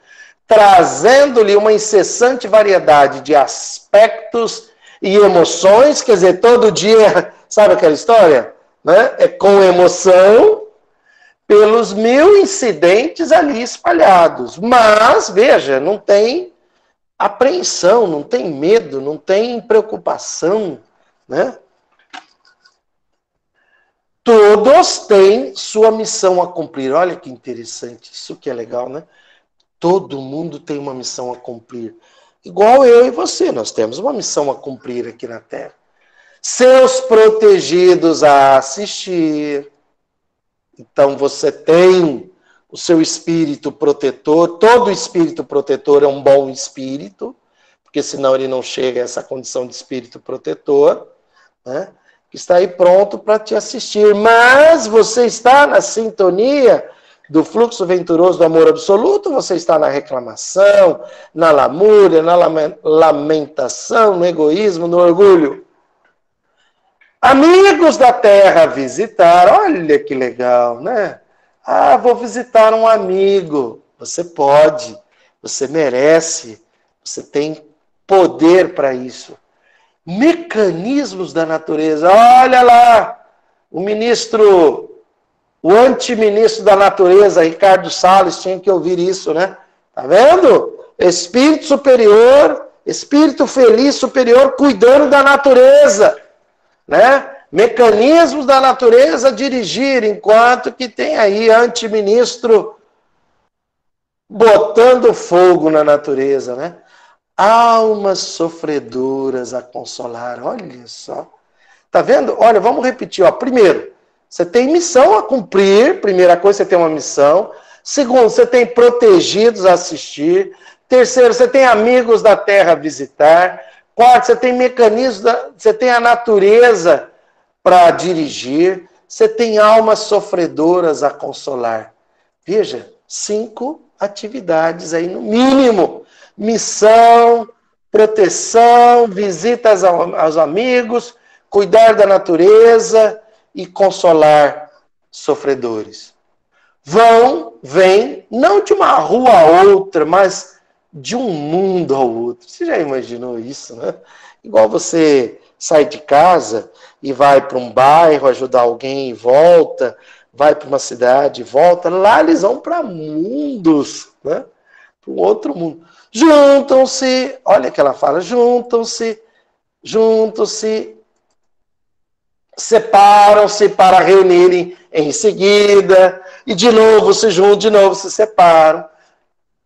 S1: trazendo-lhe uma incessante variedade de aspectos e emoções, quer dizer, todo dia, sabe aquela história? Né? É com emoção pelos mil incidentes ali espalhados. Mas, veja, não tem apreensão, não tem medo, não tem preocupação, né? Todos têm sua missão a cumprir. Olha que interessante, isso que é legal, né? Todo mundo tem uma missão a cumprir. Igual eu e você, nós temos uma missão a cumprir aqui na Terra. Seus protegidos a assistir. Então você tem o seu espírito protetor. Todo espírito protetor é um bom espírito, porque senão ele não chega a essa condição de espírito protetor. Né? que está aí pronto para te assistir. Mas você está na sintonia do fluxo venturoso do amor absoluto, você está na reclamação, na lamúria, na lamentação, no egoísmo, no orgulho. Amigos da terra visitar, olha que legal, né? Ah, vou visitar um amigo. Você pode, você merece, você tem poder para isso mecanismos da natureza. Olha lá, o ministro, o antiministro da natureza, Ricardo Salles, tinha que ouvir isso, né? Tá vendo? Espírito superior, espírito feliz superior cuidando da natureza, né? Mecanismos da natureza dirigir, enquanto que tem aí antiministro botando fogo na natureza, né? almas sofredoras a consolar. Olha só. Tá vendo? Olha, vamos repetir. Ó. Primeiro, você tem missão a cumprir. Primeira coisa, você tem uma missão. Segundo, você tem protegidos a assistir. Terceiro, você tem amigos da terra a visitar. Quarto, você tem mecanismos, da, você tem a natureza para dirigir. Você tem almas sofredoras a consolar. Veja, cinco atividades aí no mínimo missão, proteção, visitas aos amigos, cuidar da natureza e consolar sofredores. Vão, vêm, não de uma rua a outra, mas de um mundo ao outro. Você já imaginou isso, né? Igual você sai de casa e vai para um bairro ajudar alguém e volta, vai para uma cidade e volta, lá eles vão para mundos, né? Para um outro mundo. Juntam-se, olha que ela fala, juntam-se, juntam-se, separam-se para reunirem em seguida, e de novo se juntam, de novo se separam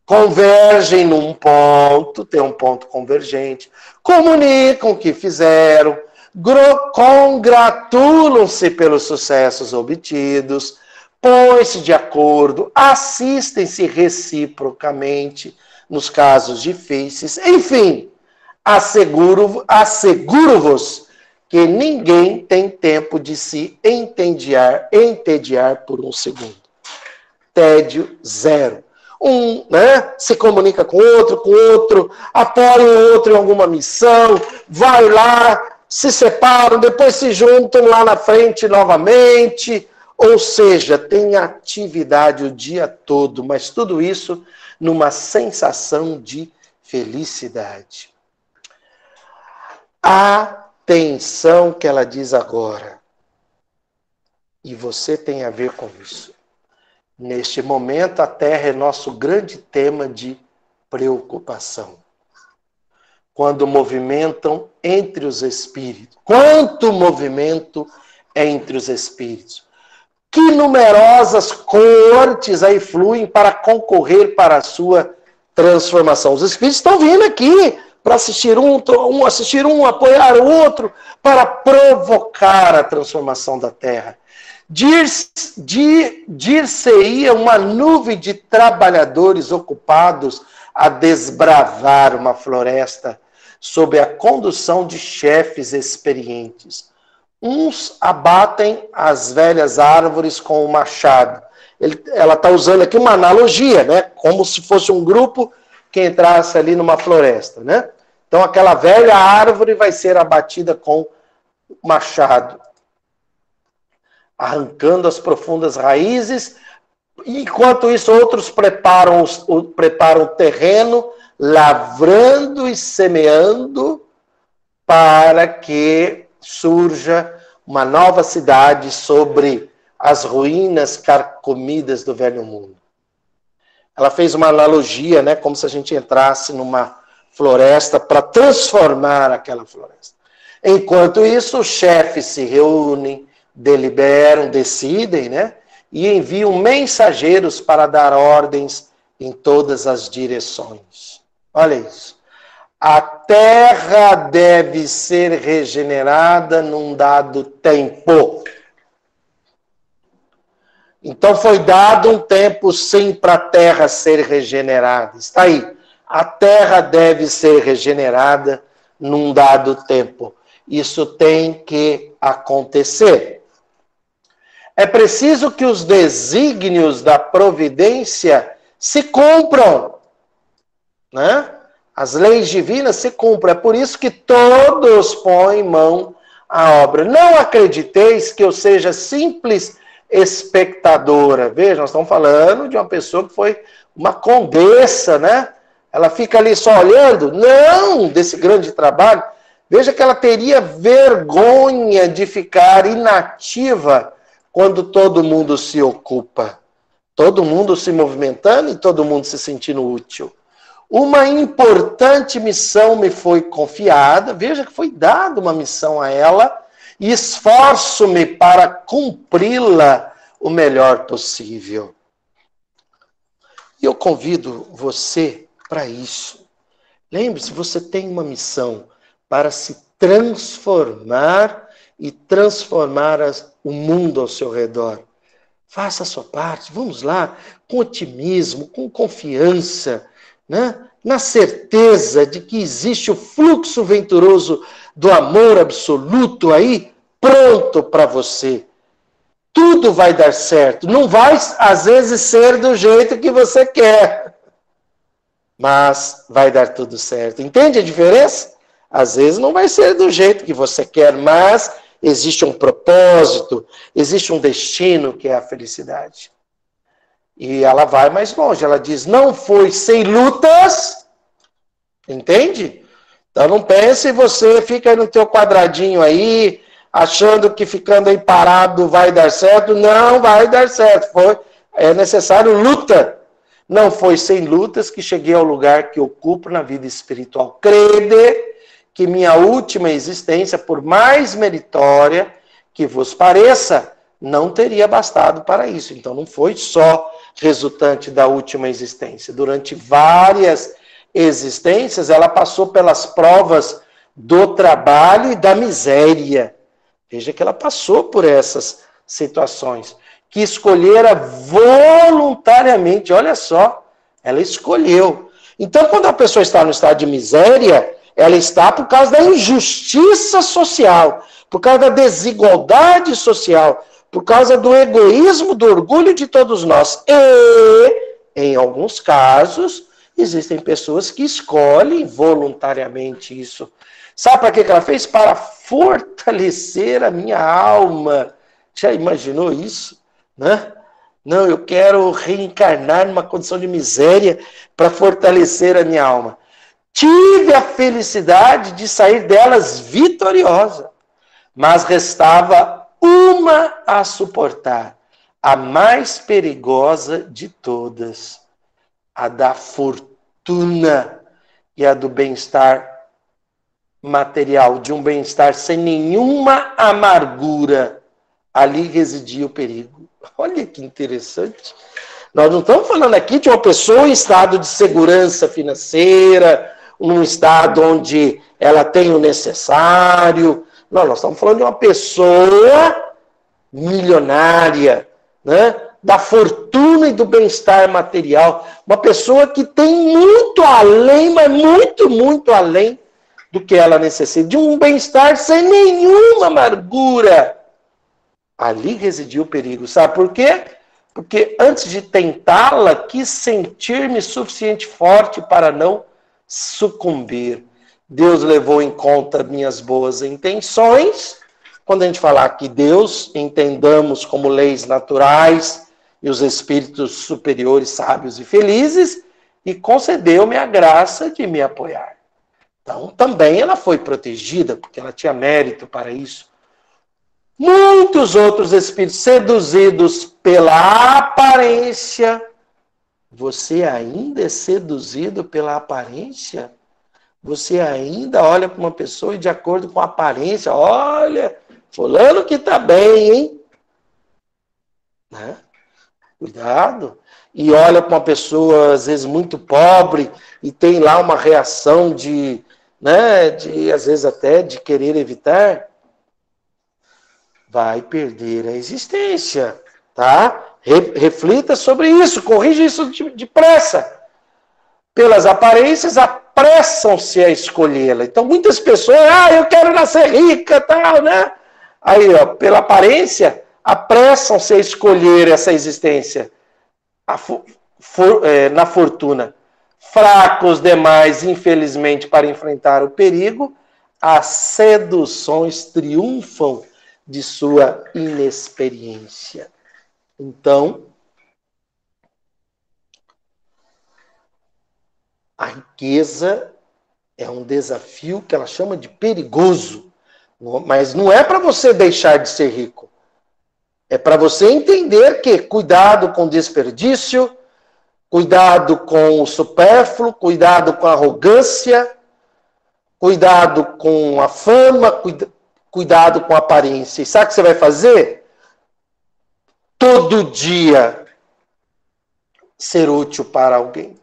S1: convergem num ponto, tem um ponto convergente, comunicam o que fizeram, congratulam-se pelos sucessos obtidos, põem-se de acordo, assistem-se reciprocamente nos casos difíceis, enfim, asseguro-vos asseguro que ninguém tem tempo de se entediar, entediar por um segundo. Tédio zero um né, se comunica com outro, com outro, apoia o outro em alguma missão, vai lá, se separam, depois se juntam lá na frente novamente. Ou seja, tem atividade o dia todo, mas tudo isso numa sensação de felicidade. Atenção que ela diz agora. E você tem a ver com isso. Neste momento, a Terra é nosso grande tema de preocupação. Quando movimentam entre os espíritos. Quanto movimento entre os espíritos. Que numerosas cortes aí fluem para concorrer para a sua transformação. Os espíritos estão vindo aqui para assistir um, um, assistir um, apoiar o outro, para provocar a transformação da Terra. Dir-se-ia uma nuvem de trabalhadores ocupados a desbravar uma floresta sob a condução de chefes experientes. Uns abatem as velhas árvores com o machado. Ele, ela está usando aqui uma analogia, né? Como se fosse um grupo que entrasse ali numa floresta, né? Então aquela velha árvore vai ser abatida com machado arrancando as profundas raízes. Enquanto isso, outros preparam, preparam o terreno, lavrando e semeando para que surja uma nova cidade sobre as ruínas carcomidas do velho mundo. Ela fez uma analogia, né, como se a gente entrasse numa floresta para transformar aquela floresta. Enquanto isso, os chefes se reúnem, deliberam, decidem, né? E enviam mensageiros para dar ordens em todas as direções. Olha isso. A terra deve ser regenerada num dado tempo. Então foi dado um tempo sim para a terra ser regenerada. Está aí. A terra deve ser regenerada num dado tempo. Isso tem que acontecer. É preciso que os desígnios da providência se cumpram. Né? As leis divinas se cumpram. É por isso que todos põem mão à obra. Não acrediteis que eu seja simples espectadora. Veja, nós estamos falando de uma pessoa que foi uma condessa, né? Ela fica ali só olhando? Não, desse grande trabalho. Veja que ela teria vergonha de ficar inativa quando todo mundo se ocupa, todo mundo se movimentando e todo mundo se sentindo útil. Uma importante missão me foi confiada, veja que foi dada uma missão a ela, e esforço-me para cumpri-la o melhor possível. E eu convido você para isso. Lembre-se, você tem uma missão para se transformar e transformar as, o mundo ao seu redor. Faça a sua parte, vamos lá, com otimismo, com confiança, né? na certeza de que existe o fluxo venturoso do amor absoluto aí, pronto para você. Tudo vai dar certo. Não vai, às vezes, ser do jeito que você quer, mas vai dar tudo certo. Entende a diferença? Às vezes não vai ser do jeito que você quer, mas existe um propósito, existe um destino que é a felicidade. E ela vai mais longe, ela diz: não foi sem lutas, entende? Então não pense você fica no teu quadradinho aí, achando que ficando aí parado vai dar certo. Não vai dar certo. Foi, é necessário luta. Não foi sem lutas que cheguei ao lugar que ocupo na vida espiritual. Crede que minha última existência, por mais meritória que vos pareça, não teria bastado para isso. Então não foi só resultante da última existência. Durante várias existências, ela passou pelas provas do trabalho e da miséria. Veja que ela passou por essas situações, que escolhera voluntariamente, olha só, ela escolheu. Então, quando a pessoa está no estado de miséria, ela está por causa da injustiça social, por causa da desigualdade social, por causa do egoísmo, do orgulho de todos nós. E, em alguns casos, existem pessoas que escolhem voluntariamente isso. Sabe para que ela fez? Para fortalecer a minha alma. Já imaginou isso? Né? Não, eu quero reencarnar numa condição de miséria para fortalecer a minha alma. Tive a felicidade de sair delas vitoriosa, mas restava uma a suportar, a mais perigosa de todas, a da fortuna e a do bem-estar material, de um bem-estar sem nenhuma amargura. Ali residia o perigo. Olha que interessante. Nós não estamos falando aqui de uma pessoa em estado de segurança financeira, num estado onde ela tem o necessário. Não, nós estamos falando de uma pessoa milionária, né? da fortuna e do bem-estar material. Uma pessoa que tem muito além, mas muito, muito além do que ela necessita, de um bem-estar sem nenhuma amargura. Ali residiu o perigo. Sabe por quê? Porque antes de tentá-la, quis sentir-me suficiente forte para não sucumbir. Deus levou em conta minhas boas intenções. Quando a gente falar que Deus, entendamos como leis naturais e os espíritos superiores, sábios e felizes, e concedeu-me a graça de me apoiar. Então, também ela foi protegida, porque ela tinha mérito para isso. Muitos outros espíritos seduzidos pela aparência. Você ainda é seduzido pela aparência? Você ainda olha para uma pessoa e, de acordo com a aparência, olha, Fulano que está bem, hein? Né? Cuidado. E olha para uma pessoa, às vezes, muito pobre e tem lá uma reação de né, de às vezes até de querer evitar, vai perder a existência, tá? Reflita sobre isso, corrija isso depressa. Pelas aparências, apressam-se a escolhê-la. Então, muitas pessoas, ah, eu quero nascer rica, tal, né? Aí, ó, pela aparência, apressam-se a escolher essa existência for, é, na fortuna fracos demais, infelizmente, para enfrentar o perigo, as seduções triunfam de sua inexperiência. Então, a riqueza é um desafio que ela chama de perigoso, mas não é para você deixar de ser rico. É para você entender que cuidado com desperdício, Cuidado com o supérfluo, cuidado com a arrogância, cuidado com a fama, cuidado com a aparência. E sabe o que você vai fazer? Todo dia ser útil para alguém.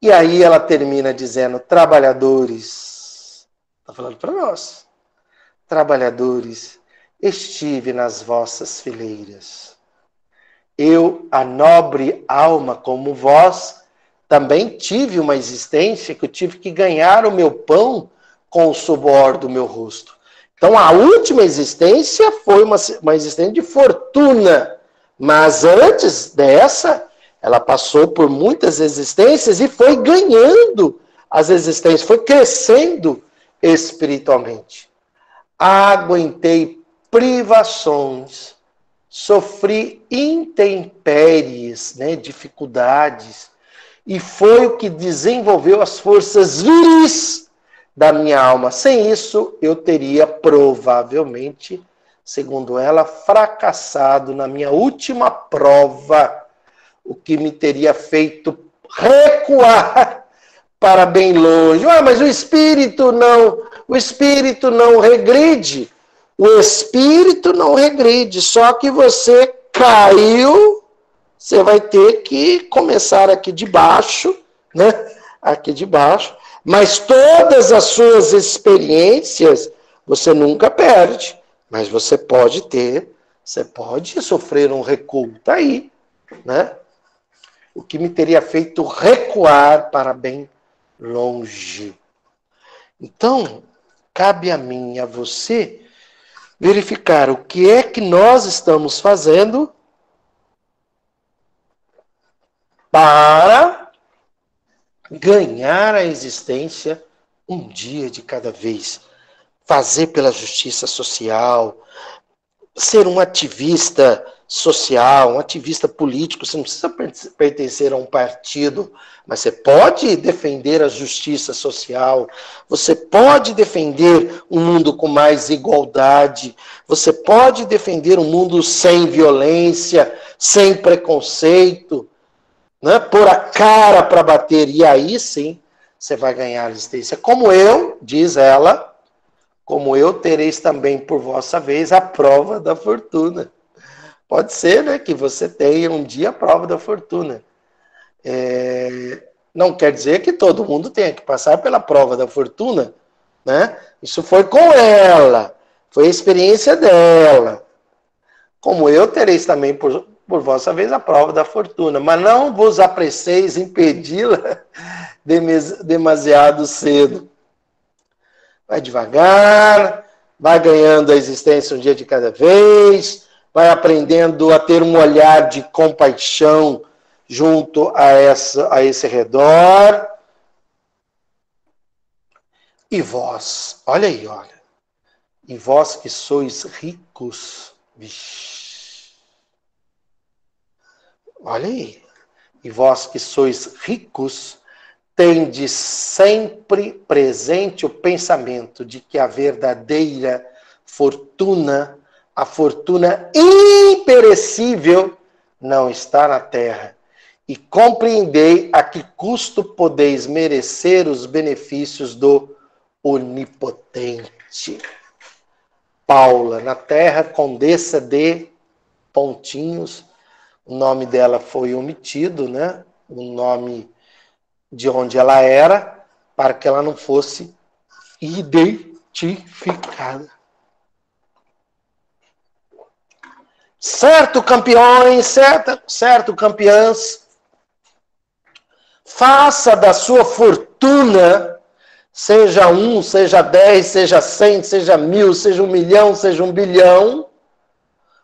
S1: E aí ela termina dizendo: trabalhadores, está falando para nós, trabalhadores, estive nas vossas fileiras eu, a nobre alma como vós, também tive uma existência que eu tive que ganhar o meu pão com o suor do meu rosto. Então, a última existência foi uma, uma existência de fortuna, mas antes dessa, ela passou por muitas existências e foi ganhando as existências, foi crescendo espiritualmente. Aguentei privações, sofri intempéries, né, dificuldades, e foi o que desenvolveu as forças viris da minha alma. Sem isso, eu teria provavelmente, segundo ela, fracassado na minha última prova, o que me teria feito recuar para bem longe. Ah, mas o espírito não, o espírito não regride. O espírito não regride, só que você caiu, você vai ter que começar aqui de baixo, né? Aqui de baixo, mas todas as suas experiências você nunca perde, mas você pode ter, você pode sofrer um recuo, tá aí, né? O que me teria feito recuar para bem longe. Então, cabe a mim e a você verificar o que é que nós estamos fazendo para ganhar a existência um dia de cada vez. Fazer pela justiça social, ser um ativista social, um ativista político, você não precisa pertencer a um partido, mas você pode defender a justiça social, você pode defender um mundo com mais igualdade, você pode defender um mundo sem violência, sem preconceito, né? pôr a cara para bater, e aí sim você vai ganhar a existência. Como eu, diz ela, como eu tereis também por vossa vez a prova da fortuna. Pode ser né, que você tenha um dia a prova da fortuna. É, não quer dizer que todo mundo tenha que passar pela prova da fortuna, né? Isso foi com ela, foi a experiência dela. Como eu tereis também por, por vossa vez a prova da fortuna, mas não vos apreceis impedi-la demasiado cedo. Vai devagar, vai ganhando a existência um dia de cada vez, vai aprendendo a ter um olhar de compaixão junto a, essa, a esse redor. E vós, olha aí, olha. E vós que sois ricos, vixi. Olha aí. E vós que sois ricos, tendes sempre presente o pensamento de que a verdadeira fortuna, a fortuna imperecível, não está na terra. E compreendei a que custo podeis merecer os benefícios do Onipotente. Paula, na terra, condessa de Pontinhos, o nome dela foi omitido, né? O nome de onde ela era, para que ela não fosse identificada. Certo, campeões, certo, certo, campeãs. Faça da sua fortuna, seja um, seja dez, seja cem, seja mil, seja um milhão, seja um bilhão,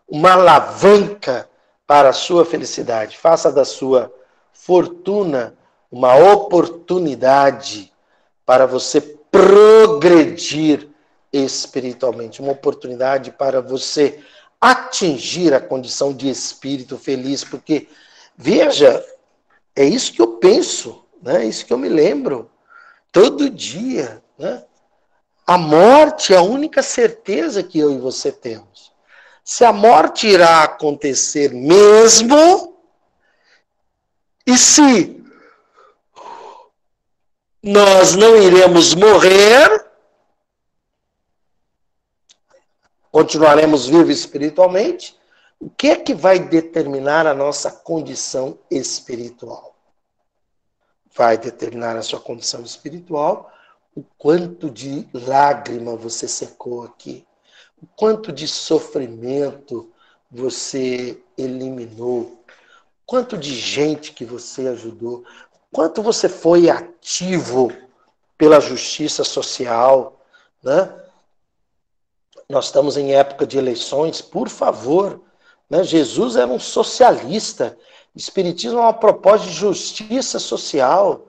S1: uma alavanca para a sua felicidade. Faça da sua fortuna uma oportunidade para você progredir espiritualmente, uma oportunidade para você atingir a condição de espírito feliz, porque veja, é isso que eu penso, né? É isso que eu me lembro todo dia, né? A morte é a única certeza que eu e você temos. Se a morte irá acontecer mesmo, e se nós não iremos morrer, continuaremos vivos espiritualmente. O que é que vai determinar a nossa condição espiritual? Vai determinar a sua condição espiritual o quanto de lágrima você secou aqui, o quanto de sofrimento você eliminou, quanto de gente que você ajudou, Quanto você foi ativo pela justiça social, né? Nós estamos em época de eleições, por favor. Né? Jesus era um socialista. Espiritismo é uma proposta de justiça social.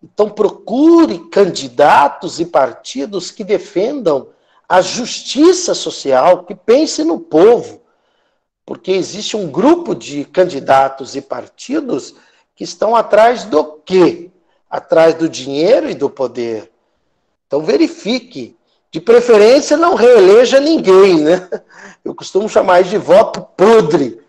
S1: Então procure candidatos e partidos que defendam a justiça social, que pense no povo. Porque existe um grupo de candidatos e partidos que estão atrás do quê? Atrás do dinheiro e do poder. Então verifique. De preferência, não reeleja ninguém, né? Eu costumo chamar de voto podre,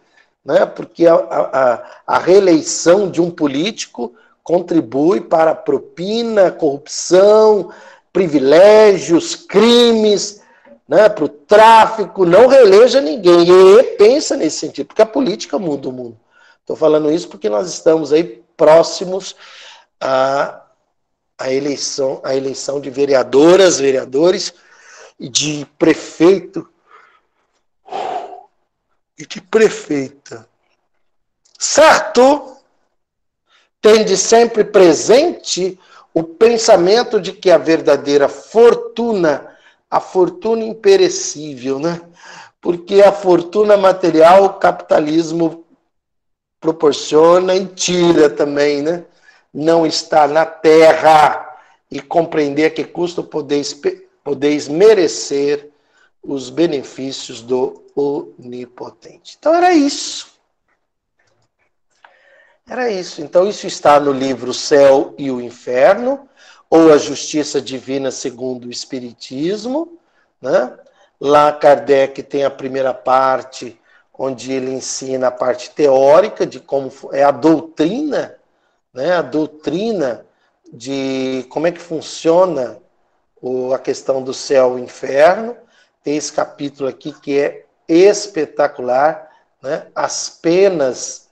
S1: né? Porque a, a, a reeleição de um político contribui para a propina, corrupção, privilégios, crimes, né, para o tráfico, não reeleja ninguém. E pensa nesse sentido, porque a política muda o mundo. Estou falando isso porque nós estamos aí próximos à, à, eleição, à eleição de vereadoras, vereadores e de prefeito e de prefeita. Certo? Tende sempre presente o pensamento de que a verdadeira fortuna, a fortuna imperecível, né? Porque a fortuna material o capitalismo proporciona e tira também, né? Não está na terra e compreender que custa podeis, podeis merecer os benefícios do onipotente. Então era isso. Era isso. Então isso está no livro O Céu e o Inferno, ou A Justiça Divina segundo o Espiritismo, né? Lá Kardec tem a primeira parte onde ele ensina a parte teórica de como é a doutrina, né, a doutrina de como é que funciona a questão do céu e inferno. Tem esse capítulo aqui que é espetacular, né, as penas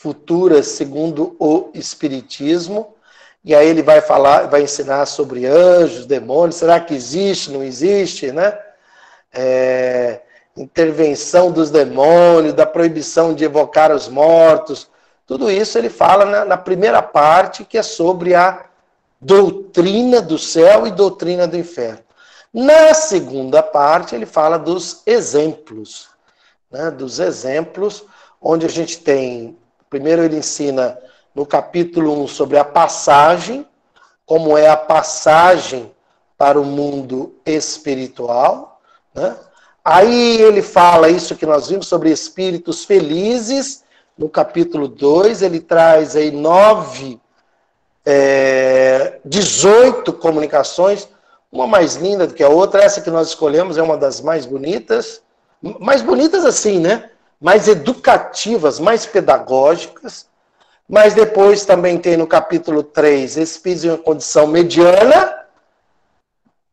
S1: futuras segundo o espiritismo. E aí ele vai falar, vai ensinar sobre anjos, demônios, será que existe, não existe, né? É, intervenção dos demônios, da proibição de evocar os mortos. Tudo isso ele fala na, na primeira parte, que é sobre a doutrina do céu e doutrina do inferno. Na segunda parte, ele fala dos exemplos, né, dos exemplos, onde a gente tem. Primeiro, ele ensina no capítulo 1 sobre a passagem, como é a passagem para o mundo espiritual. Né? Aí ele fala isso que nós vimos sobre espíritos felizes, no capítulo 2, ele traz aí nove, é, 18 comunicações, uma mais linda do que a outra, essa que nós escolhemos é uma das mais bonitas, mais bonitas assim, né? Mais educativas, mais pedagógicas, mas depois também tem no capítulo 3, espíritos em condição mediana,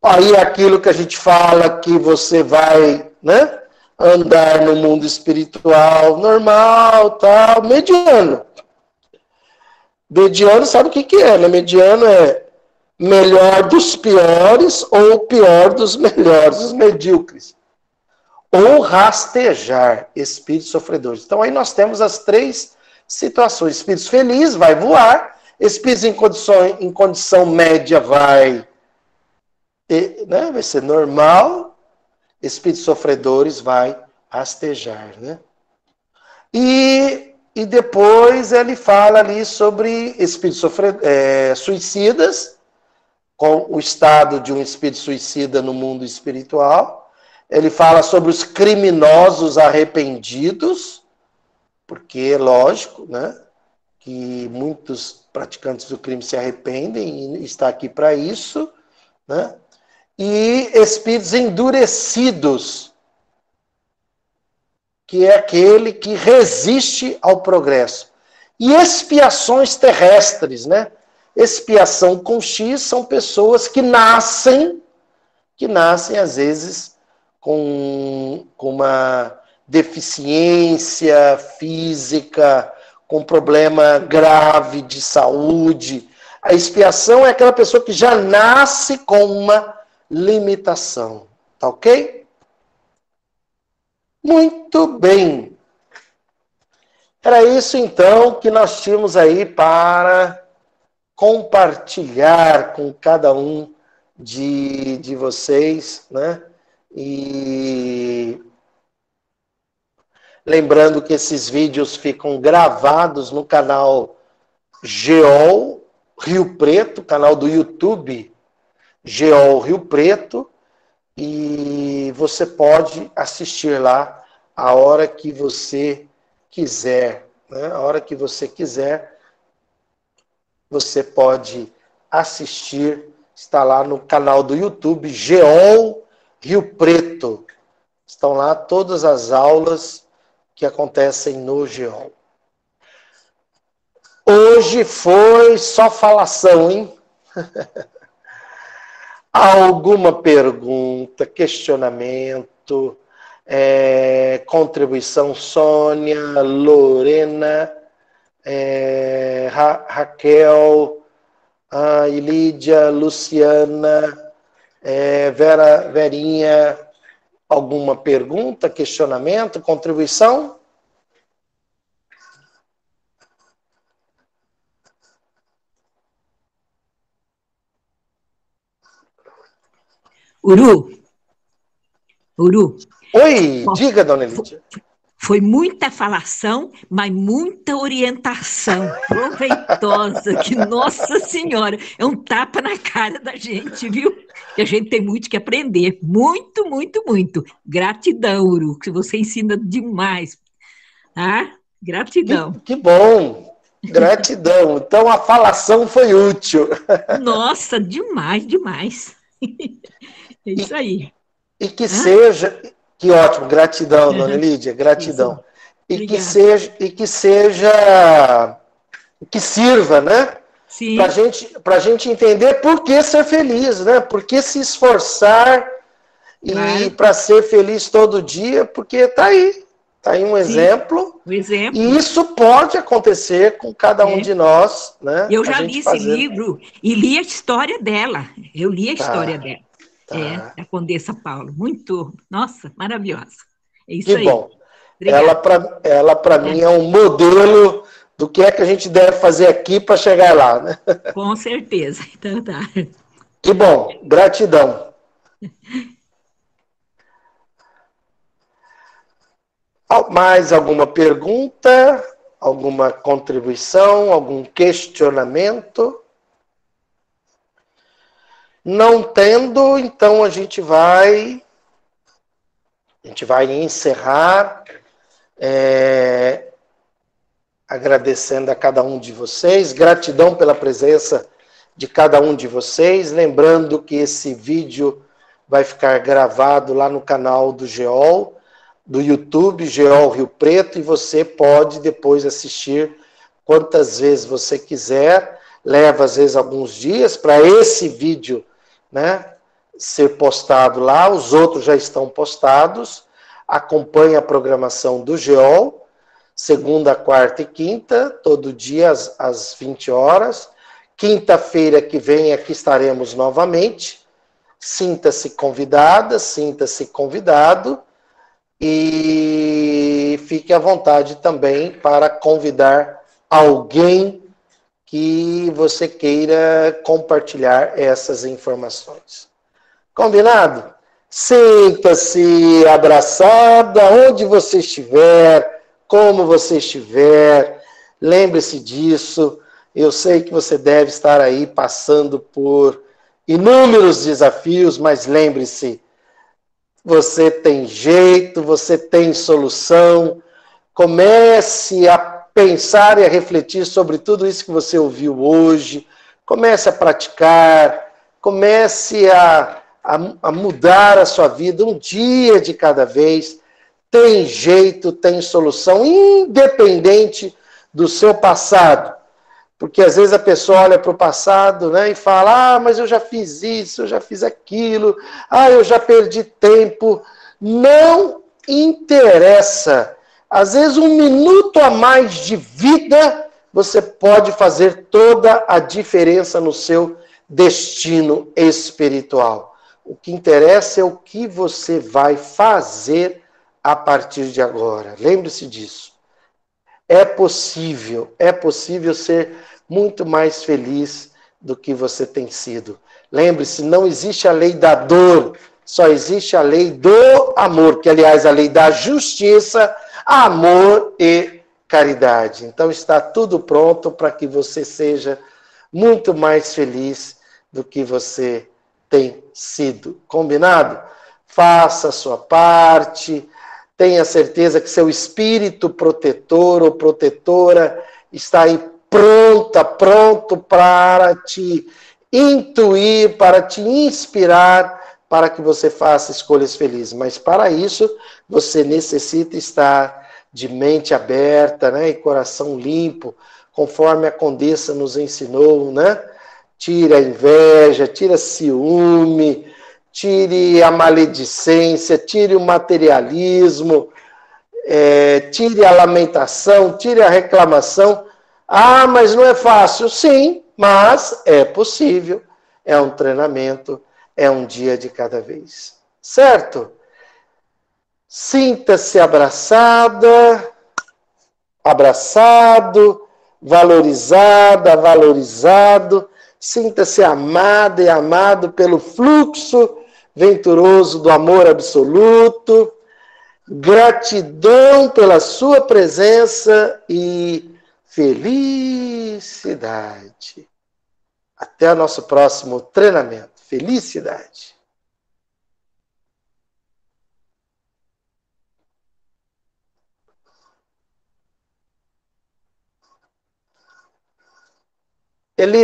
S1: Aí é aquilo que a gente fala que você vai, né, andar no mundo espiritual normal, tal, mediano. Mediano sabe o que, que é, né? Mediano é melhor dos piores ou pior dos melhores, os medíocres. Ou rastejar, espíritos sofredores. Então aí nós temos as três situações. Espíritos felizes vai voar, espíritos em condição, em condição média vai né, vai ser normal, espíritos sofredores vai rastejar, né? E, e depois ele fala ali sobre espíritos é, suicidas, com o estado de um espírito suicida no mundo espiritual. Ele fala sobre os criminosos arrependidos, porque é lógico, né, que muitos praticantes do crime se arrependem e está aqui para isso, né? e espíritos endurecidos, que é aquele que resiste ao progresso. E expiações terrestres, né? Expiação com X são pessoas que nascem, que nascem às vezes com, com uma deficiência física, com problema grave de saúde. A expiação é aquela pessoa que já nasce com uma limitação. Tá ok? Muito bem. Era isso então que nós tínhamos aí para compartilhar com cada um de, de vocês, né? E lembrando que esses vídeos ficam gravados no canal Geol Rio Preto, canal do YouTube Geol Rio Preto, e você pode assistir lá a hora que você quiser, né? a hora que você quiser, você pode assistir, está lá no canal do YouTube Geol Rio Preto. Estão lá todas as aulas que acontecem no Geol. Hoje foi só falação, hein? Alguma pergunta, questionamento, é, contribuição, Sônia, Lorena, é, Ra Raquel, a Lídia, Luciana, é, Vera, Verinha, alguma pergunta, questionamento, contribuição?
S3: Uru. Uru.
S1: Oi, diga, dona Lídia.
S3: Foi muita falação, mas muita orientação proveitosa, que Nossa Senhora, é um tapa na cara da gente, viu? Que a gente tem muito que aprender, muito, muito, muito. Gratidão, Uru, que você ensina demais. Ah, gratidão.
S1: Que, que bom, gratidão. Então a falação foi útil.
S3: Nossa, demais, demais. É isso aí.
S1: E que ah. seja, que ótimo, gratidão, dona Lídia, gratidão. E que seja, e que seja, que sirva, né? Para gente, pra gente entender por que ser feliz, né? Por que se esforçar e claro. para ser feliz todo dia, porque tá aí, tá aí um Sim. exemplo.
S3: Um exemplo.
S1: E isso pode acontecer com cada um é. de nós, né?
S3: Eu já li esse livro e li a história dela. Eu li a tá. história dela. Tá. É, a Condessa Paulo. Muito, nossa, maravilhosa. É isso
S1: que
S3: aí.
S1: bom. Obrigada. Ela, para ela é. mim, é um modelo do que é que a gente deve fazer aqui para chegar lá, né?
S3: Com certeza. Então tá.
S1: Que bom. Gratidão. Mais alguma pergunta? Alguma contribuição? Algum questionamento? Não tendo, então a gente vai a gente vai encerrar é, agradecendo a cada um de vocês, gratidão pela presença de cada um de vocês, lembrando que esse vídeo vai ficar gravado lá no canal do Geol, do YouTube Geol Rio Preto, e você pode depois assistir quantas vezes você quiser. Leva às vezes alguns dias para esse vídeo né, ser postado lá, os outros já estão postados. Acompanhe a programação do GEOL, segunda, quarta e quinta, todo dia às, às 20 horas. Quinta-feira que vem aqui estaremos novamente. Sinta-se convidada, sinta-se convidado e fique à vontade também para convidar alguém que você queira compartilhar essas informações. Combinado? Sinta-se abraçada onde você estiver, como você estiver. Lembre-se disso. Eu sei que você deve estar aí passando por inúmeros desafios, mas lembre-se, você tem jeito, você tem solução. Comece a pensar e a refletir sobre tudo isso que você ouviu hoje. Comece a praticar, comece a, a, a mudar a sua vida um dia de cada vez. Tem jeito, tem solução, independente do seu passado. Porque às vezes a pessoa olha para o passado né, e fala: Ah, mas eu já fiz isso, eu já fiz aquilo, ah, eu já perdi tempo. Não interessa às vezes, um minuto a mais de vida, você pode fazer toda a diferença no seu destino espiritual. O que interessa é o que você vai fazer a partir de agora. Lembre-se disso. É possível, é possível ser muito mais feliz do que você tem sido. Lembre-se, não existe a lei da dor, só existe a lei do amor, que aliás a lei da justiça amor e caridade. Então está tudo pronto para que você seja muito mais feliz do que você tem sido. Combinado? Faça a sua parte, tenha certeza que seu espírito protetor ou protetora está aí pronta, pronto para te intuir, para te inspirar, para que você faça escolhas felizes. Mas para isso, você necessita estar de mente aberta, né, e coração limpo, conforme a condessa nos ensinou, né? Tire a inveja, tire a ciúme, tire a maledicência, tire o materialismo, é, tire a lamentação, tire a reclamação. Ah, mas não é fácil. Sim, mas é possível. É um treinamento, é um dia de cada vez. Certo? Sinta-se abraçada, abraçado, valorizada, valorizado. Sinta-se amada e amado pelo fluxo venturoso do amor absoluto. Gratidão pela sua presença e felicidade. Até o nosso próximo treinamento. Felicidade.